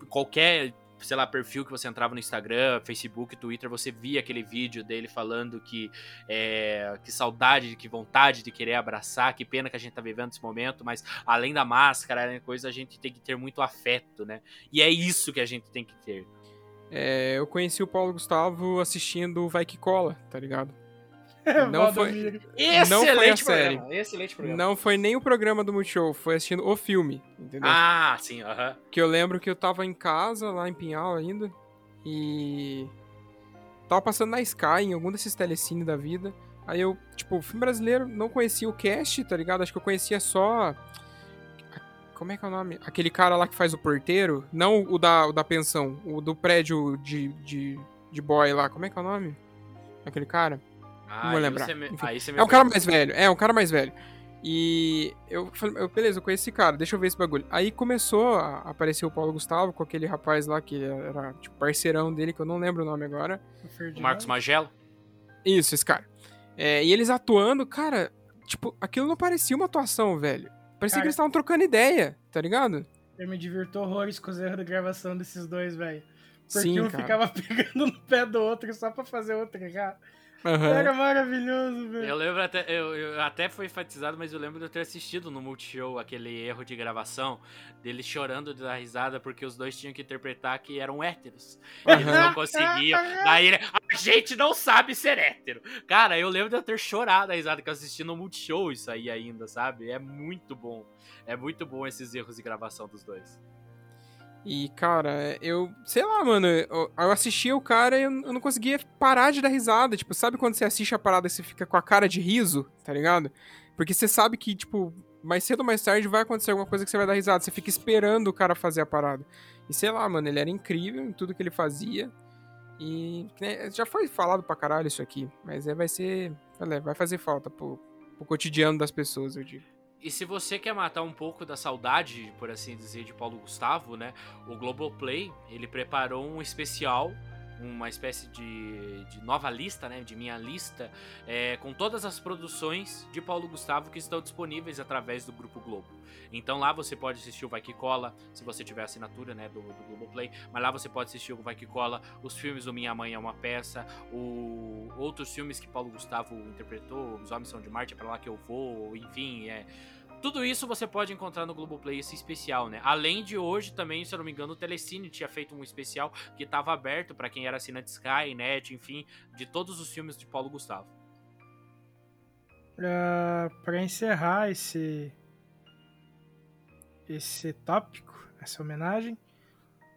qualquer, sei lá, perfil que você entrava no Instagram, Facebook, Twitter, você via aquele vídeo dele falando que é, que saudade, que vontade de querer abraçar, que pena que a gente tá vivendo esse momento, mas além da máscara, né, coisa, a gente tem que ter muito afeto, né? E é isso que a gente tem que ter. É, eu conheci o Paulo Gustavo assistindo o Vai Que Cola, tá ligado? Não foi-. Não foi a programa, excelente programa. Não foi nem o programa do Multishow, foi assistindo o filme, entendeu? Ah, sim, aham. Que eu lembro que eu tava em casa, lá em Pinhal ainda, e. Tava passando na Sky, em algum desses telecine da vida. Aí eu, tipo, filme brasileiro, não conhecia o cast, tá ligado? Acho que eu conhecia só. Como é que é o nome? Aquele cara lá que faz o porteiro. Não o da, o da pensão, o do prédio de, de, de boy lá. Como é que é o nome? Aquele cara? Ah, vou aí lembrar. você me- Enfim. aí você me É um cara mais velho, é um cara mais velho. E eu falei, eu, beleza, eu conheço esse cara, deixa eu ver esse bagulho. Aí começou a aparecer o Paulo Gustavo com aquele rapaz lá que era tipo parceirão dele, que eu não lembro o nome agora. O. Marcos Magelo? Isso, esse cara. É, e eles atuando, cara, tipo, aquilo não parecia uma atuação, velho. Parecia Cara- que eles estavam trocando ideia, tá ligado? Eu me divirto horrores com os erros de gravação desses dois, velho. Porque Sim, um cara. ficava pegando no pé do outro só pra fazer outro errar. Aham. Era maravilhoso, velho. Eu lembro até, eu, eu até foi enfatizado, mas eu lembro de eu ter assistido no Multishow aquele erro de gravação dele chorando de dar risada porque os dois tinham que interpretar que eram héteros. E eles não conseguiam. Daí ele, a gente não sabe ser hétero. Cara, eu lembro de eu ter chorado a risada que eu assisti no Multishow isso aí ainda, sabe? É muito bom. É muito bom esses erros de gravação dos dois. E, cara, eu. Sei lá, mano. Eu, eu assistia o cara e eu, eu não conseguia parar de dar risada. Tipo, sabe quando você assiste a parada e você fica com a cara de riso, tá ligado? Porque você sabe que, tipo, mais cedo ou mais tarde vai acontecer alguma coisa que você vai dar risada. Você fica esperando o cara fazer a parada. E sei lá, mano, ele era incrível em tudo que ele fazia. E né, já foi falado pra caralho isso aqui. Mas é, vai ser. Vai fazer falta pro, pro cotidiano das pessoas, eu digo. E se você quer matar um pouco da saudade, por assim dizer, de Paulo Gustavo, né? O Globoplay, ele preparou um especial, uma espécie de, de nova lista, né? De minha lista, é, com todas as produções de Paulo Gustavo que estão disponíveis através do Grupo Globo. Então lá você pode assistir o Vai Que Cola, se você tiver assinatura, né? Do, do Globoplay. Mas lá você pode assistir o Vai Que Cola, os filmes do Minha Mãe é uma Peça, o, outros filmes que Paulo Gustavo interpretou, Os Homens São de Marte, é pra lá que eu vou, enfim, é... Tudo isso você pode encontrar no Globoplay, esse especial, né? Além de hoje também, se eu não me engano, o Telecine tinha feito um especial que estava aberto pra quem era assinante Sky, Net, enfim, de todos os filmes de Paulo Gustavo. Pra encerrar esse esse tópico, essa homenagem,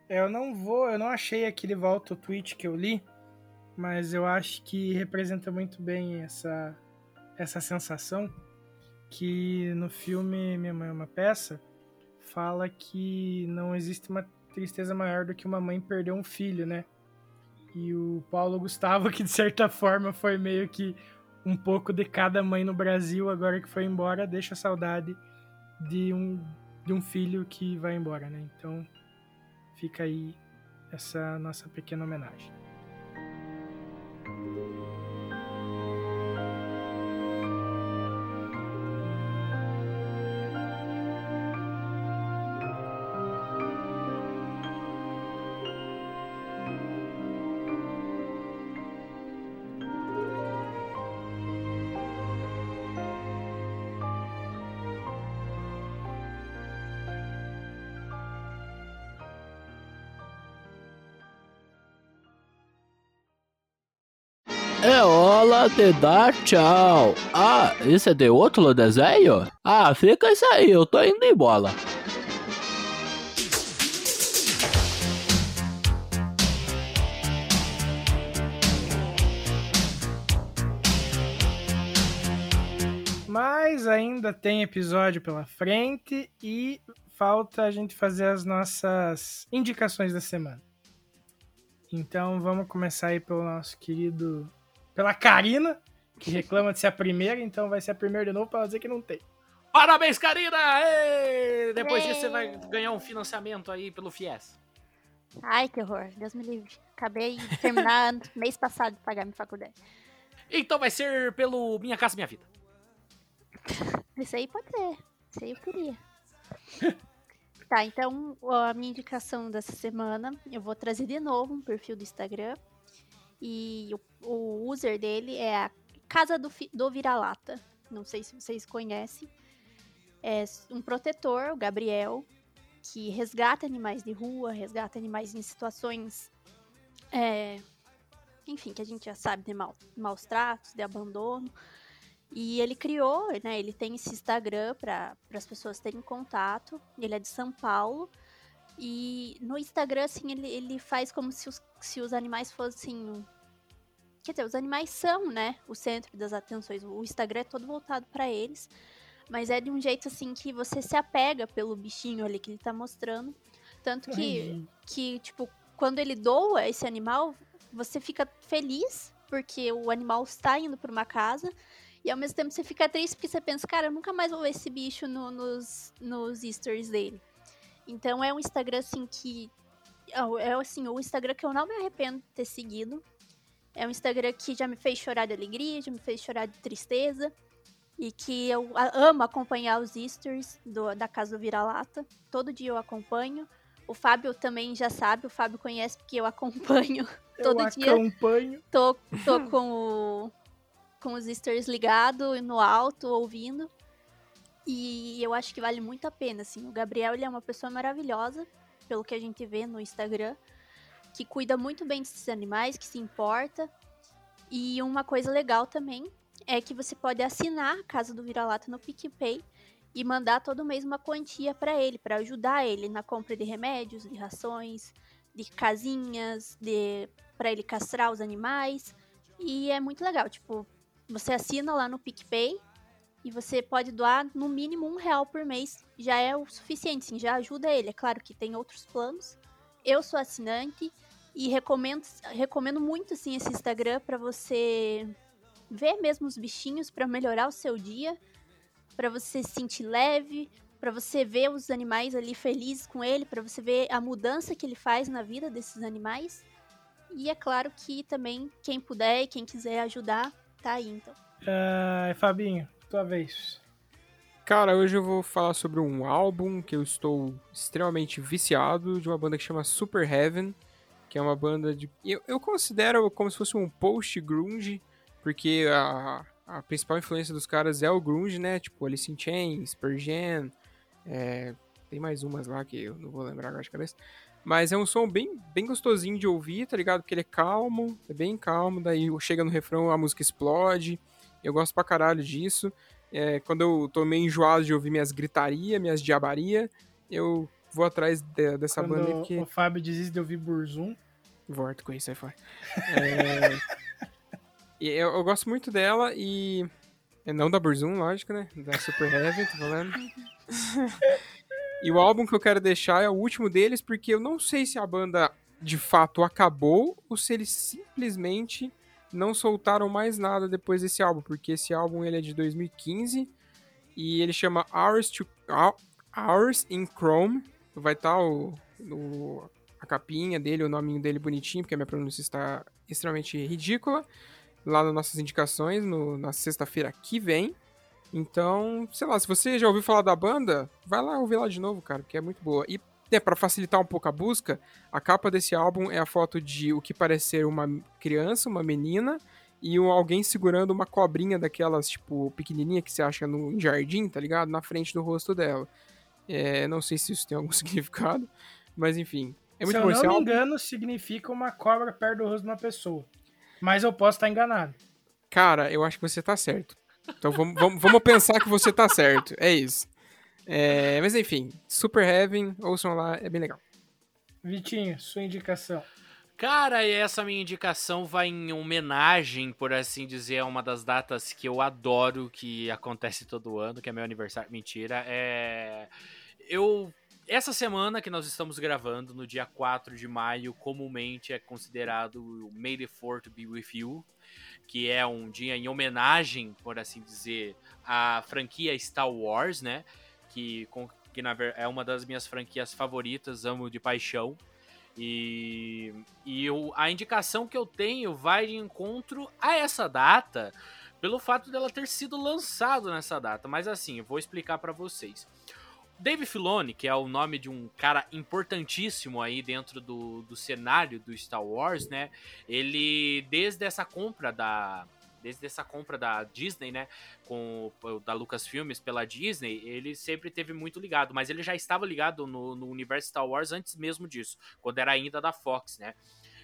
eu não vou, eu não achei aquele volta o tweet que eu li, mas eu acho que representa muito bem essa essa sensação que no filme Minha Mãe é uma Peça fala que não existe uma tristeza maior do que uma mãe perder um filho, né? E o Paulo Gustavo, que de certa forma foi meio que um pouco de cada mãe no Brasil, agora que foi embora, deixa saudade de um, de um filho que vai embora, né? Então fica aí essa nossa pequena homenagem. te dar tchau. Ah, isso é de outro desenho? Ah, fica isso aí, eu tô indo embora. Mas ainda tem episódio pela frente e falta a gente fazer as nossas indicações da semana. Então vamos começar aí pelo nosso querido pela Karina, que reclama de ser a primeira, então vai ser a primeira de novo pra ela dizer que não tem. Parabéns, Karina! Ê! Depois disso você vai ganhar um financiamento aí pelo FIES. Ai, que horror. Deus me livre. Acabei de terminar mês passado de pagar minha faculdade. Então vai ser pelo Minha Casa Minha Vida. Isso aí pode ser. Isso aí eu queria. tá, então a minha indicação dessa semana, eu vou trazer de novo um perfil do Instagram. E o, o user dele é a Casa do, do Vira-Lata. Não sei se vocês conhecem. É um protetor, o Gabriel, que resgata animais de rua, resgata animais em situações. é, enfim, que a gente já sabe de mau- maus tratos, de abandono. E ele criou, né? Ele tem esse Instagram para as pessoas terem contato. Ele é de São Paulo. E no Instagram, assim, ele, ele faz como se os, se os animais fossem. Quer dizer, os animais são, né? O centro das atenções. O Instagram é todo voltado para eles. Mas é de um jeito, assim, que você se apega pelo bichinho ali que ele tá mostrando. Tanto que, que tipo, quando ele doa esse animal, você fica feliz porque o animal está indo para uma casa. E ao mesmo tempo você fica triste porque você pensa, cara, eu nunca mais vou ver esse bicho no- nos, nos stories dele. Então é um Instagram assim que. É o- é assim, o Instagram que eu não me arrependo de ter seguido. É um Instagram que já me fez chorar de alegria, já me fez chorar de tristeza. E que eu amo acompanhar os stories do- da Casa do Vira-Lata. Todo dia eu acompanho. O Fábio também já sabe, o Fábio conhece porque eu acompanho todo eu dia acompanho. tô, tô com, o, com os stories ligados no alto, ouvindo. E eu acho que vale muito a pena, assim. O Gabriel, ele é uma pessoa maravilhosa, pelo que a gente vê no Instagram, que cuida muito bem desses animais, que se importa. E uma coisa legal também é que você pode assinar a Casa do Vira-Lata no PicPay e mandar todo mês uma quantia para ele, para ajudar ele na compra de remédios, de rações, de casinhas, de para ele castrar os animais. E é muito legal, tipo, você assina lá no PicPay e você pode doar no mínimo um real por mês. Já é o suficiente, sim, já ajuda ele. É claro que tem outros planos. Eu sou assinante e recomendo, recomendo muito assim, esse Instagram para você ver mesmo os bichinhos para melhorar o seu dia, para você se sentir leve, para você ver os animais ali felizes com ele, para você ver a mudança que ele faz na vida desses animais. E é claro que também quem puder e quem quiser ajudar, tá aí então. Ah, Fabinho, tua vez. Cara, hoje eu vou falar sobre um álbum que eu estou extremamente viciado, de uma banda que chama Super Heaven, que é uma banda de. Eu, eu considero como se fosse um post-grunge, porque a, a principal influência dos caras é o grunge, né? Tipo Alice in Chains, Jam, é, tem mais umas lá que eu não vou lembrar agora de cabeça. Mas é um som bem, bem gostosinho de ouvir, tá ligado? Porque ele é calmo, é bem calmo, daí chega no refrão a música explode. Eu gosto pra caralho disso. É, quando eu tô meio enjoado de ouvir minhas gritaria, minhas diabaria, eu vou atrás de- dessa Quando banda aí porque. o Fábio desiste de ouvir Burzum. Volto com isso aí fora. É, eu, eu gosto muito dela e. é, Não da Burzum, lógico, né? Da Super Heavy, tô falando. e o álbum que eu quero deixar é o último deles, porque eu não sei se a banda de fato acabou ou se eles simplesmente não soltaram mais nada depois desse álbum, porque esse álbum ele é de 2015 e ele chama Hours, to, Hou- Hours in Chrome. Vai estar o, o- a capinha dele, o nominho dele bonitinho, porque a minha pronúncia está extremamente ridícula. Lá nas nossas indicações, no- na sexta-feira que vem. Então, sei lá, se você já ouviu falar da banda, vai lá ouvir lá de novo, cara, porque é muito boa. E é, para facilitar um pouco a busca, a capa desse álbum é a foto de o que parece ser uma criança, uma menina, e um, alguém segurando uma cobrinha daquelas, tipo, pequenininha que você acha no jardim, tá ligado? Na frente do rosto dela. É, não sei se isso tem algum significado, mas enfim. É muito Se bom eu não me álbum. engano, significa uma cobra perto do rosto de uma pessoa. Mas eu posso estar enganado. Cara, eu acho que você tá certo. Então vamos, vamos, vamos pensar que você tá certo. É isso. É, mas enfim, Super Heaven, ouçam lá, é bem legal. Vitinho, sua indicação. Cara, e essa minha indicação vai em homenagem, por assim dizer, a uma das datas que eu adoro, que acontece todo ano, que é meu aniversário. Mentira, é. Eu. Essa semana que nós estamos gravando, no dia 4 de maio, comumente é considerado o May the 4th Be With You, que é um dia em homenagem, por assim dizer, à franquia Star Wars, né? Que, que na é uma das minhas franquias favoritas, amo de paixão. E, e eu- a indicação que eu tenho vai de encontro a essa data, pelo fato dela ter sido lançado nessa data. Mas assim, eu vou explicar pra vocês. Dave Filoni, que é o nome de um cara importantíssimo aí dentro do, do cenário do Star Wars, né? Ele, desde essa compra da. Desde essa compra da Disney, né? Com, da Lucasfilmes pela Disney, ele sempre teve muito ligado, mas ele já estava ligado no, no universo Star Wars antes mesmo disso, quando era ainda da Fox, né?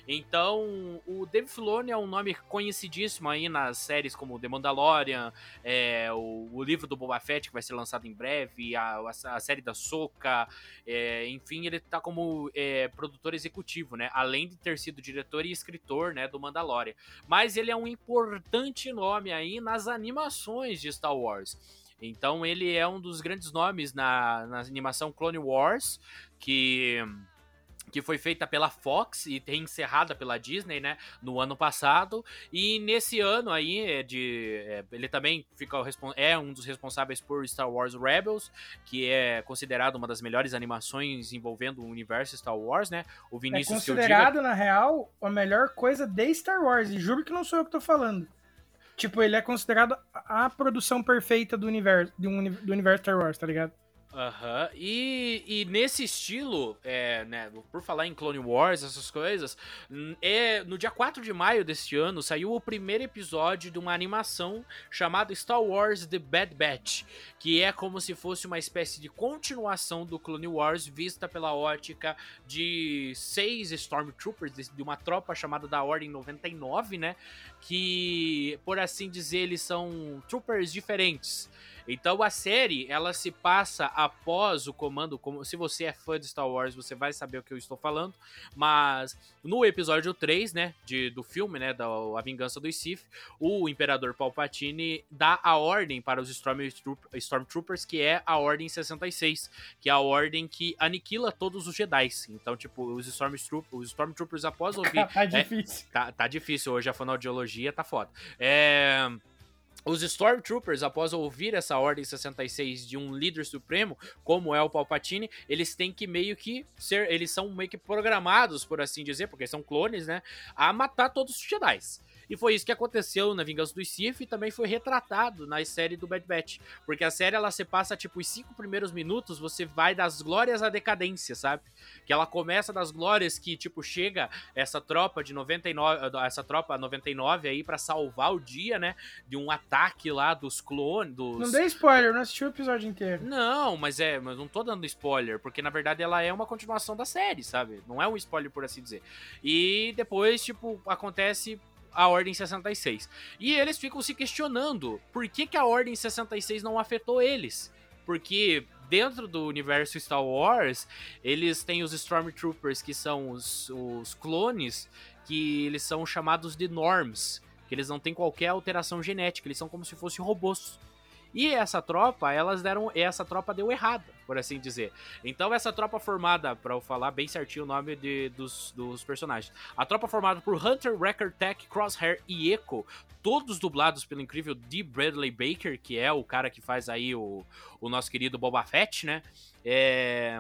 Então, o Dave Filoni é um nome conhecidíssimo aí nas séries como The Mandalorian, é, o, o livro do Boba Fett que vai ser lançado em breve, a, a, a série da Soca, é, enfim, ele tá como é, produtor executivo, né? Além de ter sido diretor e escritor, né, do Mandalorian. Mas ele é um importante nome aí nas animações de Star Wars. Então ele é um dos grandes nomes na, na animação Clone Wars, que que foi feita pela Fox e encerrada pela Disney, né, no ano passado. E nesse ano aí, é de, é, ele também fica é um dos responsáveis por Star Wars Rebels, que é considerado uma das melhores animações envolvendo o universo Star Wars, né? O É Vinícius que eu diga, considerado, na real, a melhor coisa de Star Wars. E juro que não sou eu que tô falando. Tipo, ele é considerado a produção perfeita do universo, do universo Star Wars, tá ligado? Aham, e, e nesse estilo, é, né, por falar em Clone Wars, essas coisas, é, no dia 4 de maio deste ano saiu o primeiro episódio de uma animação chamada Star Wars The Bad Batch, que é como se fosse uma espécie de continuação do Clone Wars vista pela ótica de seis Stormtroopers, de uma tropa chamada da Ordem 99, né, que, por assim dizer, eles são troopers diferentes. Então a série, ela se passa após o comando, como se você é fã de Star Wars, você vai saber o que eu estou falando, mas no episódio 3, né, de, do filme, né, da A Vingança dos Sith, o Imperador Palpatine dá a ordem para os Stormtroop- Stormtroopers, que é a Ordem 66, que é a ordem que aniquila todos os Jedi. Então, tipo, os Stormtroopers, os Stormtroopers após ouvir tá difícil. Tá, tá difícil hoje, a fonoaudiologia tá foda. É. Os Stormtroopers, após ouvir essa Ordem 66 de um líder supremo, como é o Palpatine, eles têm que meio que ser. Eles são meio que programados, por assim dizer, porque são clones, né? A matar todos os Jedi. E foi isso que aconteceu na Vingança dos Sith e também foi retratado na série do Bad Batch. Porque a série ela se passa, tipo, os cinco primeiros minutos, você vai das glórias à decadência, sabe? Que ela começa das glórias que, tipo, chega essa tropa de 99, essa tropa 99 aí pra salvar o dia, né? De um ataque lá dos clones, dos... Não dei spoiler, não assisti o episódio inteiro. Não, mas é, mas não tô dando spoiler, porque na verdade ela é uma continuação da série, sabe? Não é um spoiler por assim dizer. E depois, tipo, acontece a Ordem 66. E eles ficam se questionando por que, que a Ordem 66 não afetou eles. Porque dentro do universo Star Wars, eles têm os Stormtroopers, que são os, os clones, que eles são chamados de Norms. Que eles não têm qualquer alteração genética, eles são como se fossem robôs. E essa tropa, elas deram. Essa tropa deu errada, por assim dizer. Então, essa tropa formada, pra eu falar bem certinho o nome de, dos, dos personagens. A tropa formada por Hunter, Wrecker, Tech, Crosshair e Echo, todos dublados pelo incrível D. Bradley Baker, que é o cara que faz aí o, o nosso querido Boba Fett, né? É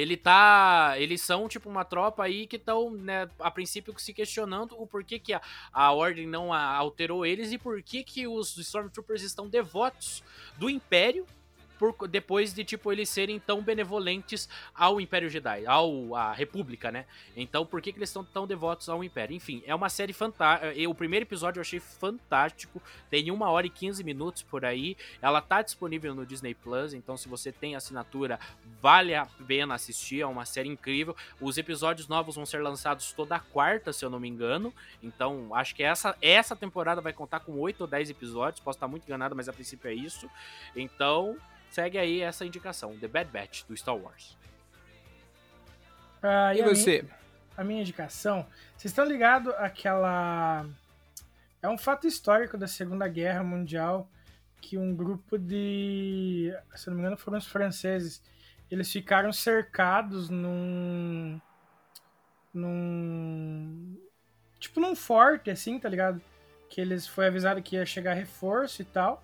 ele tá. Eles são, tipo, uma tropa aí que estão, né, a princípio se questionando o porquê que a, a Ordem não a- alterou eles e por que que os Stormtroopers estão devotos do Império. Por, depois de, tipo, eles serem tão benevolentes ao Império Jedi, ao à República, né? Então, por que, que eles estão tão devotos ao Império? Enfim, é uma série fantástica. O primeiro episódio eu achei fantástico. Tem uma hora e 15 minutos por aí. Ela tá disponível no Disney Plus, então se você tem assinatura, vale a pena assistir. É uma série incrível. Os episódios novos vão ser lançados toda quarta, se eu não me engano. Então, acho que essa, essa temporada vai contar com 8 ou 10 episódios. Posso estar muito enganado, mas a princípio é isso. Então, segue aí essa indicação: The Bad Batch do Star Wars. Ah, E a minha- você? a minha indicação, vocês estão ligados àquela. É um fato histórico da Segunda Guerra Mundial que um grupo de. Se não me engano, foram os franceses. Eles ficaram cercados num. num. Tipo num forte, assim, tá ligado? Que eles foi avisado que ia chegar reforço e tal.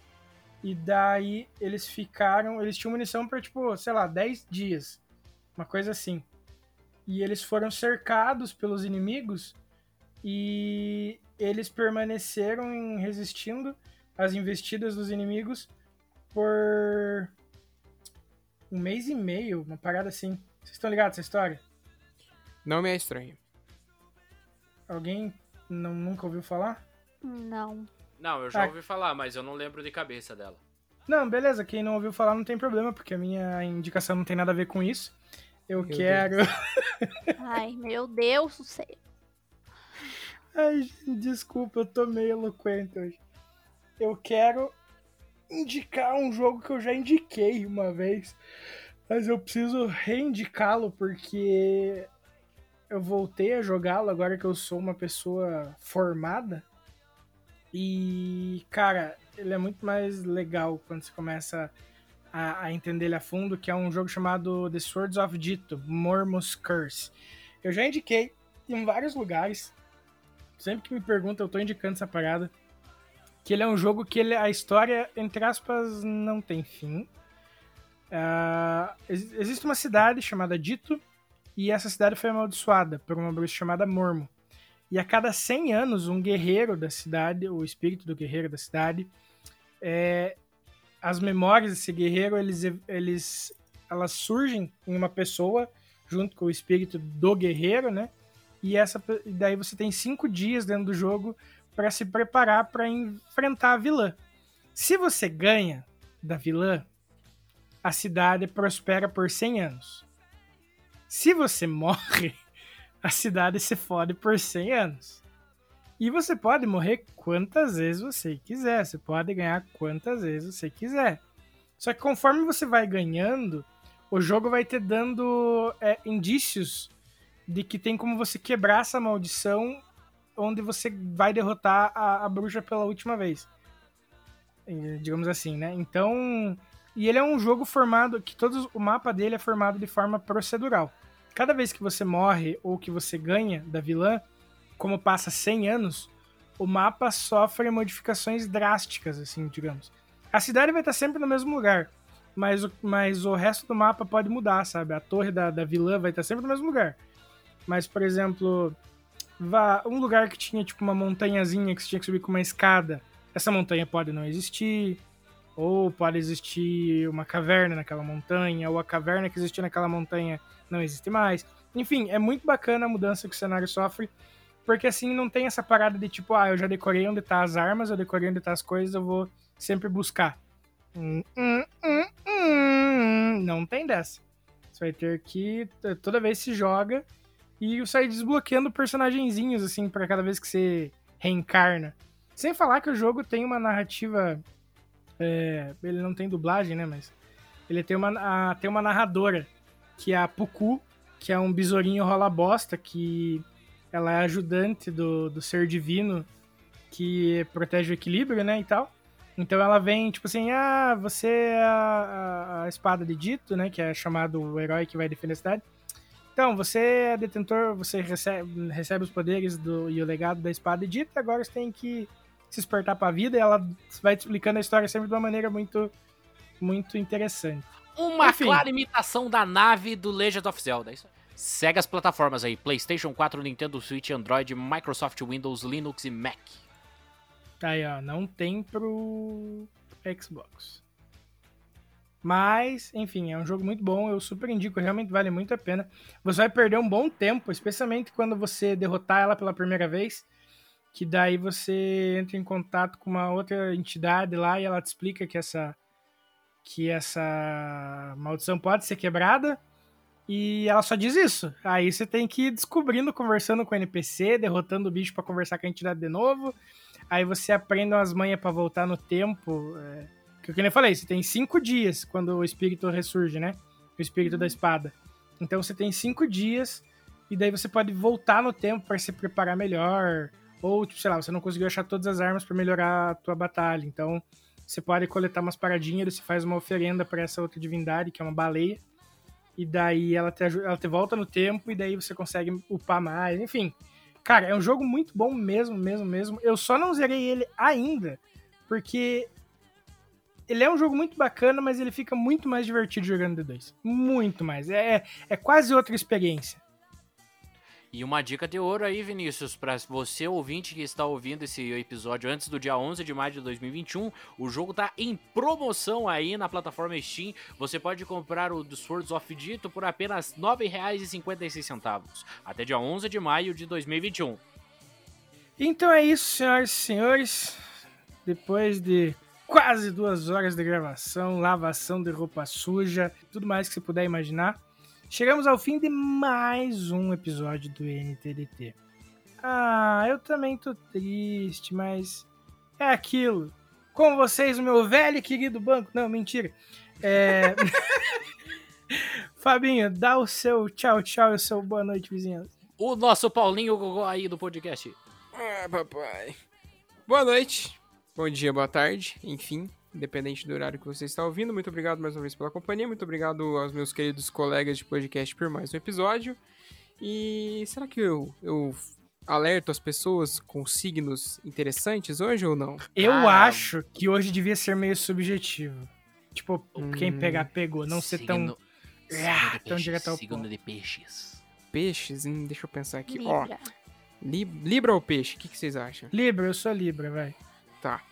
E daí eles ficaram. Eles tinham munição pra, tipo, sei lá, 10 dias. Uma coisa assim. E eles foram cercados pelos inimigos e eles permaneceram resistindo às investidas dos inimigos por um mês e meio, uma parada assim. Vocês estão ligados essa história? Não me é estranho. Alguém não, nunca ouviu falar? Não. Não, eu já Ah. ouvi falar, mas eu não lembro de cabeça dela. Não, beleza. Quem não ouviu falar não tem problema, porque a minha indicação não tem nada a ver com isso. Eu Meu quero. Ai, meu Deus do céu. Ai, desculpa, eu tô meio eloquente hoje. Eu quero indicar um jogo que eu já indiquei uma vez, mas eu preciso reindicá-lo porque eu voltei a jogá-lo agora que eu sou uma pessoa formada. E, cara, ele é muito mais legal quando você começa a, a entender ele a fundo, que é um jogo chamado The Swords of Dito, Mormos Curse. Eu já indiquei em vários lugares, sempre que me perguntam, eu tô indicando essa parada. Que ele é um jogo que ele, a história, entre aspas, não tem fim. Ex- existe uma cidade chamada Dito, e essa cidade foi amaldiçoada por uma bruxa chamada Mormo. E a cada 100 anos, um guerreiro da cidade, o espírito do guerreiro da cidade, é, as memórias desse guerreiro, eles, eles, elas surgem em uma pessoa, junto com o espírito do guerreiro, né? E essa, daí você tem cinco dias dentro do jogo para se preparar para enfrentar a vilã. Se você ganha da vilã, a cidade prospera por 100 anos. Se você morre, a cidade se fode por 100 anos. E você pode morrer quantas vezes você quiser, você pode ganhar quantas vezes você quiser. Só que conforme você vai ganhando, o jogo vai te dando é, indícios de que tem como você quebrar essa maldição onde você vai derrotar a, a bruxa pela última vez. Eh, Digamos assim, né? Então. E ele é um jogo formado. que todos O mapa dele é formado de forma procedural. Cada vez que você morre ou que você ganha da vilã, como passa 100 anos, o mapa sofre modificações drásticas, assim, digamos. A cidade vai estar sempre no mesmo lugar, mas o, mas o resto do mapa pode mudar, sabe? A torre da, da vilã vai estar sempre no mesmo lugar. Mas, por exemplo, vá, um lugar que tinha tipo uma montanhazinha que você tinha que subir com uma escada, essa montanha pode não existir, ou pode existir uma caverna naquela montanha, ou a caverna que existia naquela montanha não existe mais. Enfim, é muito bacana a mudança que o cenário sofre, porque assim não tem essa parada de tipo, ah, eu já decorei onde tá as armas, eu decorei onde tá as coisas, eu vou sempre buscar. Hum, hum, hum, hum, não tem dessa. Você vai ter que toda vez se joga e sair desbloqueando personagenzinhos, assim, para cada vez que você reencarna. Sem falar que o jogo tem uma narrativa. É, ele não tem dublagem, né? Mas ele tem uma, a- tem uma narradora, que é a Puku, que é um besourinho rola bosta, que ela é ajudante do, do ser divino que protege o equilíbrio, né? E tal. Então ela vem, tipo assim, ah, você é a, a- espada de Dito, né? Que é chamado o herói que vai defender a cidade. Então, você é detentor, você recebe, recebe os poderes do, e o legado da espada de Dito, agora você tem que se despertar pra vida, e ela vai te explicando a história sempre de uma maneira muito, muito interessante. Uma Enfim. clara imitação da nave do Legend of Zelda. é Isso. Segue as plataformas aí: PlayStation 4, Nintendo Switch, Android, Microsoft Windows, Linux e Mac. Tá aí, ó, não tem pro Xbox. Mas, enfim, é um jogo muito bom, eu super indico, realmente vale muito a pena. Você vai perder um bom tempo, especialmente quando você derrotar ela pela primeira vez, que daí você entra em contato com uma outra entidade lá e ela te explica que essa que essa maldição pode ser quebrada e ela só diz isso. Aí você tem que ir descobrindo, conversando com o NPC, derrotando o bicho pra conversar com a entidade de novo. Aí você aprende umas manhas pra voltar no tempo. É... Que eu nem falei, você tem cinco dias quando o espírito ressurge, né? O espírito da espada. Então você tem cinco dias E daí você pode voltar no tempo para se preparar melhor. Ou, tipo, sei lá, você não conseguiu achar todas as armas para melhorar a tua batalha. Então, você pode coletar umas paradinhas, você faz uma oferenda para essa outra divindade, que é uma baleia. E daí ela te, ela te volta no tempo e daí você consegue upar mais. Enfim, cara, é um jogo muito bom mesmo, mesmo, mesmo. Eu só não zerei ele ainda, porque ele é um jogo muito bacana, mas ele fica muito mais divertido jogando D2. Muito mais. É, é quase outra experiência. E uma dica de ouro aí, Vinícius, para você ouvinte que está ouvindo esse episódio antes do dia 11 de maio de 2021, o jogo tá em promoção aí na plataforma Steam. Você pode comprar o do Swords of Dito por apenas R$ 9,56, até dia 11 de maio de 2021. Então é isso, senhoras e senhores. Depois de quase duas horas de gravação, lavação de roupa suja, tudo mais que você puder imaginar, chegamos ao fim de mais um episódio do NTDT. Ah, eu também tô triste, mas é aquilo. Com vocês, o meu velho e querido banco. Não, mentira. É... Fabinho, dá o seu tchau, tchau e o seu boa noite, vizinhança. O nosso Paulinho Gogó aí do podcast. Ah, papai. Boa noite, bom dia, boa tarde, enfim, independente do horário que você está ouvindo. Muito obrigado mais uma vez pela companhia, muito obrigado aos meus queridos colegas de podcast por mais um episódio. E será que eu, eu alerto as pessoas com signos interessantes hoje ou não? Eu Cara, acho que hoje devia ser meio subjetivo. Tipo, quem Hum, pegar, pegou. Não ser tão. Signo- Ah, tão peixes, direto ao signo de peixes. Peixes? Hum, deixa eu pensar aqui. Ó, Libra. li- Libra ou peixe? O que, que vocês acham? Libra, eu sou Libra, vai. Tá.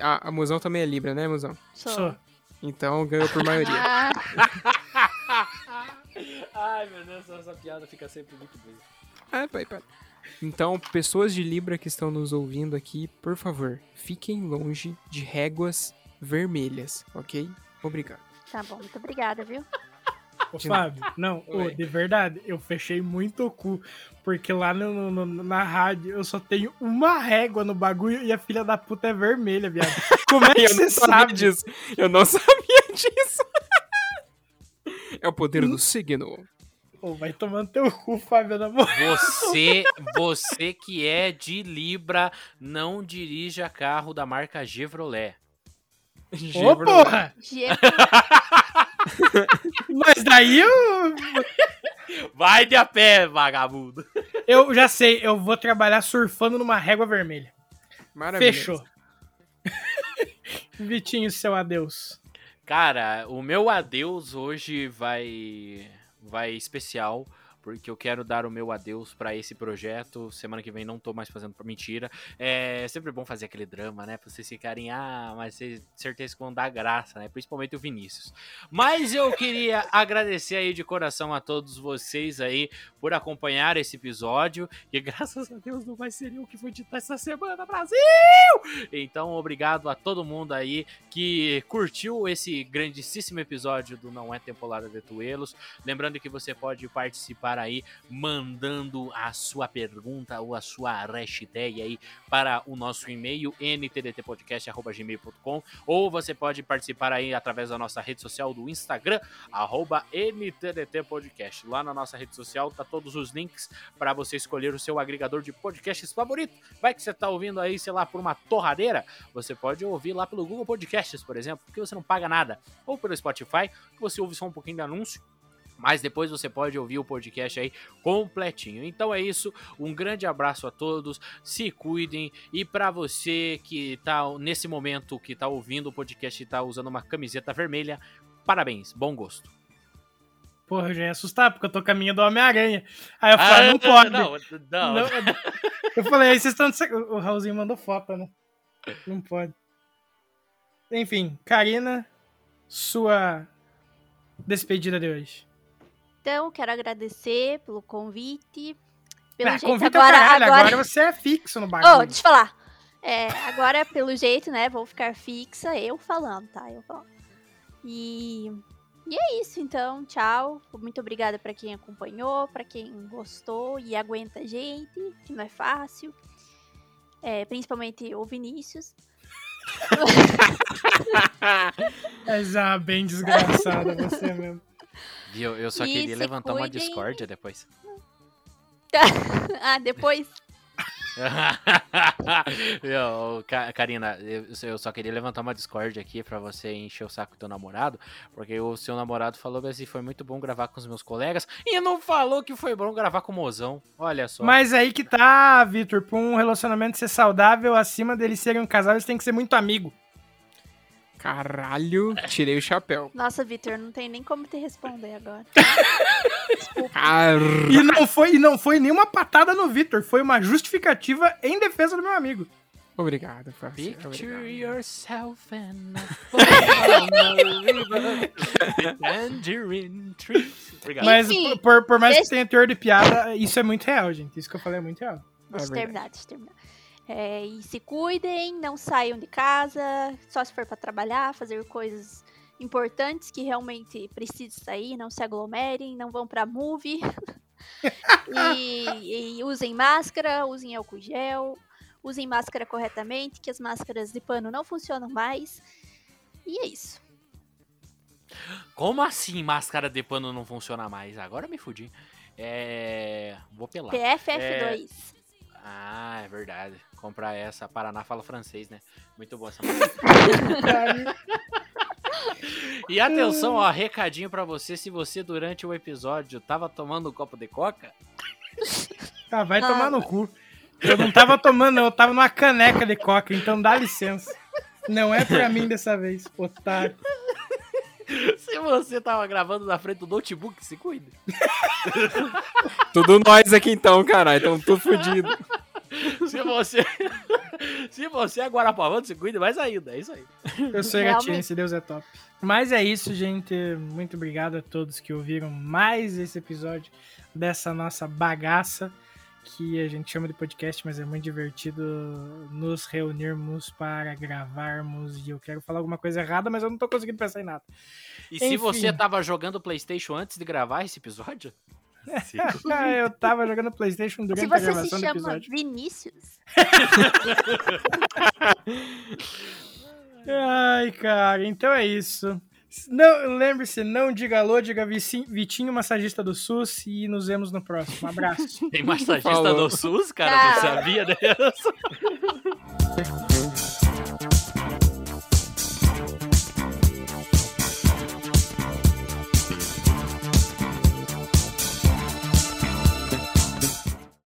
A, a Musão também é Libra, né, Musão? Sou. Sou. Então ganhou por maioria. Ah, Ai, meu Deus, essa piada fica sempre muito boa. Ah, pai, pai. Então, pessoas de Libra que estão nos ouvindo aqui, por favor, fiquem longe de réguas vermelhas, ok? Obrigado. tá bom, muito obrigada, viu? Ô, Fábio, não, ô, de verdade, eu fechei muito o cu. Porque lá no, no- no- na rádio eu só tenho uma régua no bagulho e a filha da puta é vermelha, viado. Como é que você sabe? disso. Eu não sabia disso. É o poder do signo. Ô, vai tomando teu cu, Fábio, na moral. Você, você que é de Libra, não dirija carro da marca Chevrolet. Ô, porra! Mas daí eu, Vai de a pé, vagabundo. eu já sei, eu vou trabalhar surfando numa régua vermelha. Maravilha. Fechou. Vitinho, seu adeus. Cara, o meu adeus hoje vai vai especial, porque eu quero dar o meu adeus pra esse projeto. Semana que vem não tô mais fazendo por mentira. É sempre bom fazer aquele drama, né? Pra vocês ficarem, ah, mas vocês certeza que vão dar graça, né? Principalmente o Vinícius. Mas eu queria agradecer aí de coração a todos vocês aí por acompanhar esse episódio. E graças a Deus não vai ser eu que vou editar essa semana, Brasil! Então, obrigado a todo mundo aí que curtiu esse grandíssimo episódio do Não É Temporada de Tuelos. Lembrando que você pode participar aí mandando a sua pergunta ou a sua hashtag aí para o nosso e-mail ntdtpodcast.gmail.com ou você pode participar aí através da nossa rede social do Instagram, ntdtpodcast. Lá na nossa rede social tá todos os links para você escolher o seu agregador de podcasts favorito. Vai que você tá ouvindo aí, sei lá, por uma torradeira, você pode ouvir lá pelo Google Podcasts, por exemplo, porque você não paga nada, ou pelo Spotify, que você ouve só um pouquinho de anúncio. Mas depois você pode ouvir o podcast aí completinho. Então é isso. Um grande abraço a todos. Se cuidem. E para você que tá nesse momento que tá ouvindo o podcast e tá usando uma camiseta vermelha, parabéns. Bom gosto. Porra, eu já ia assustar, porque eu tô minha do Homem-Aranha. Aí eu falei, não pode. Não, não. Não, eu falei, aí vocês estão. O Raulzinho mandou foto, né? Não pode. Enfim, Karina, sua despedida de hoje. Então, quero agradecer pelo convite. Pelo Ah, jeito, convite ao agora, caralho, agora... agora... você é fixo no Oh, bagulho. deixa eu falar. É, agora, pelo jeito, né, vou ficar fixa eu falando, tá? Eu falando. E, e é isso, então. Tchau. Muito obrigada pra quem acompanhou, pra quem gostou e aguenta a gente, que não é fácil. É, principalmente o Vinícius. Mas ah, bem desgraçada você mesmo. Viu? Eu só E queria levantar uma cuidem. discórdia depois. ah, depois. Meu, Ca- Karina, eu, só queria levantar uma Discord aqui pra você encher o saco do teu namorado, porque o seu namorado falou assim, foi muito bom gravar com os meus colegas, e não falou que foi bom gravar com o mozão. Olha só. Mas aí que tá, Vitor, pra um relacionamento ser saudável, acima deles serem um casal, eles têm que ser muito amigo. Caralho, tirei o chapéu. Nossa, Vitor, não tem nem como te responder agora. Car... E não foi, e não foi nenhuma patada no Vitor, foi uma justificativa em defesa do meu amigo. Obrigado, parceiro. Picture Obrigado. yourself in a river with tangerine trees. Obrigado. Mas Enfim, por, por mais deixa- que tenha teor de piada, isso é muito real, gente. Isso que eu falei é muito real. Deixa eu verdade. terminar, deixa eu terminar. É, e se cuidem, não saiam de casa, só se for pra trabalhar, fazer coisas importantes que realmente precisam sair, não se aglomerem, não vão pra movie. e, e usem máscara, usem álcool gel, usem máscara corretamente, que as máscaras de pano não funcionam mais. E é isso. Como assim máscara de pano não funciona mais? Agora me fudi. É. Vou pelar. PFF2. Ah, é verdade. Comprar essa. Paraná fala francês, né? Muito bom essa. E atenção, ó, recadinho pra você. Se você durante o episódio tava tomando um copo de coca, Ah, vai Ah, tomar no cu. Eu não tava tomando, eu tava numa caneca de coca, então dá licença. Não é pra mim dessa vez, otário. se você tava gravando na frente do notebook, se cuida. Tudo nós aqui então, caralho. Então tudo fodido. Se você. se você é Guarapavando, se cuida mais ainda. É isso aí. Eu sou. Gatiense, Deus é top. Mas é isso, gente. Muito obrigado a todos que ouviram mais esse episódio dessa nossa bagaça que a gente chama de podcast, mas é muito divertido nos reunirmos para gravarmos. E eu quero falar alguma coisa errada, mas eu não tô conseguindo pensar em nada. E se Enfim. você tava jogando PlayStation antes de gravar esse episódio? Se eu tava jogando PlayStation durante Se a você gravação se do chama episódio. Vinícius, Ai, cara, então é isso. Não, lembre-se, não diga alô, diga Vitinho, massagista do SUS, e nos vemos no próximo. Um abraço. Tem massagista Falou. do SUS, cara? Não Ah. sabia dessa.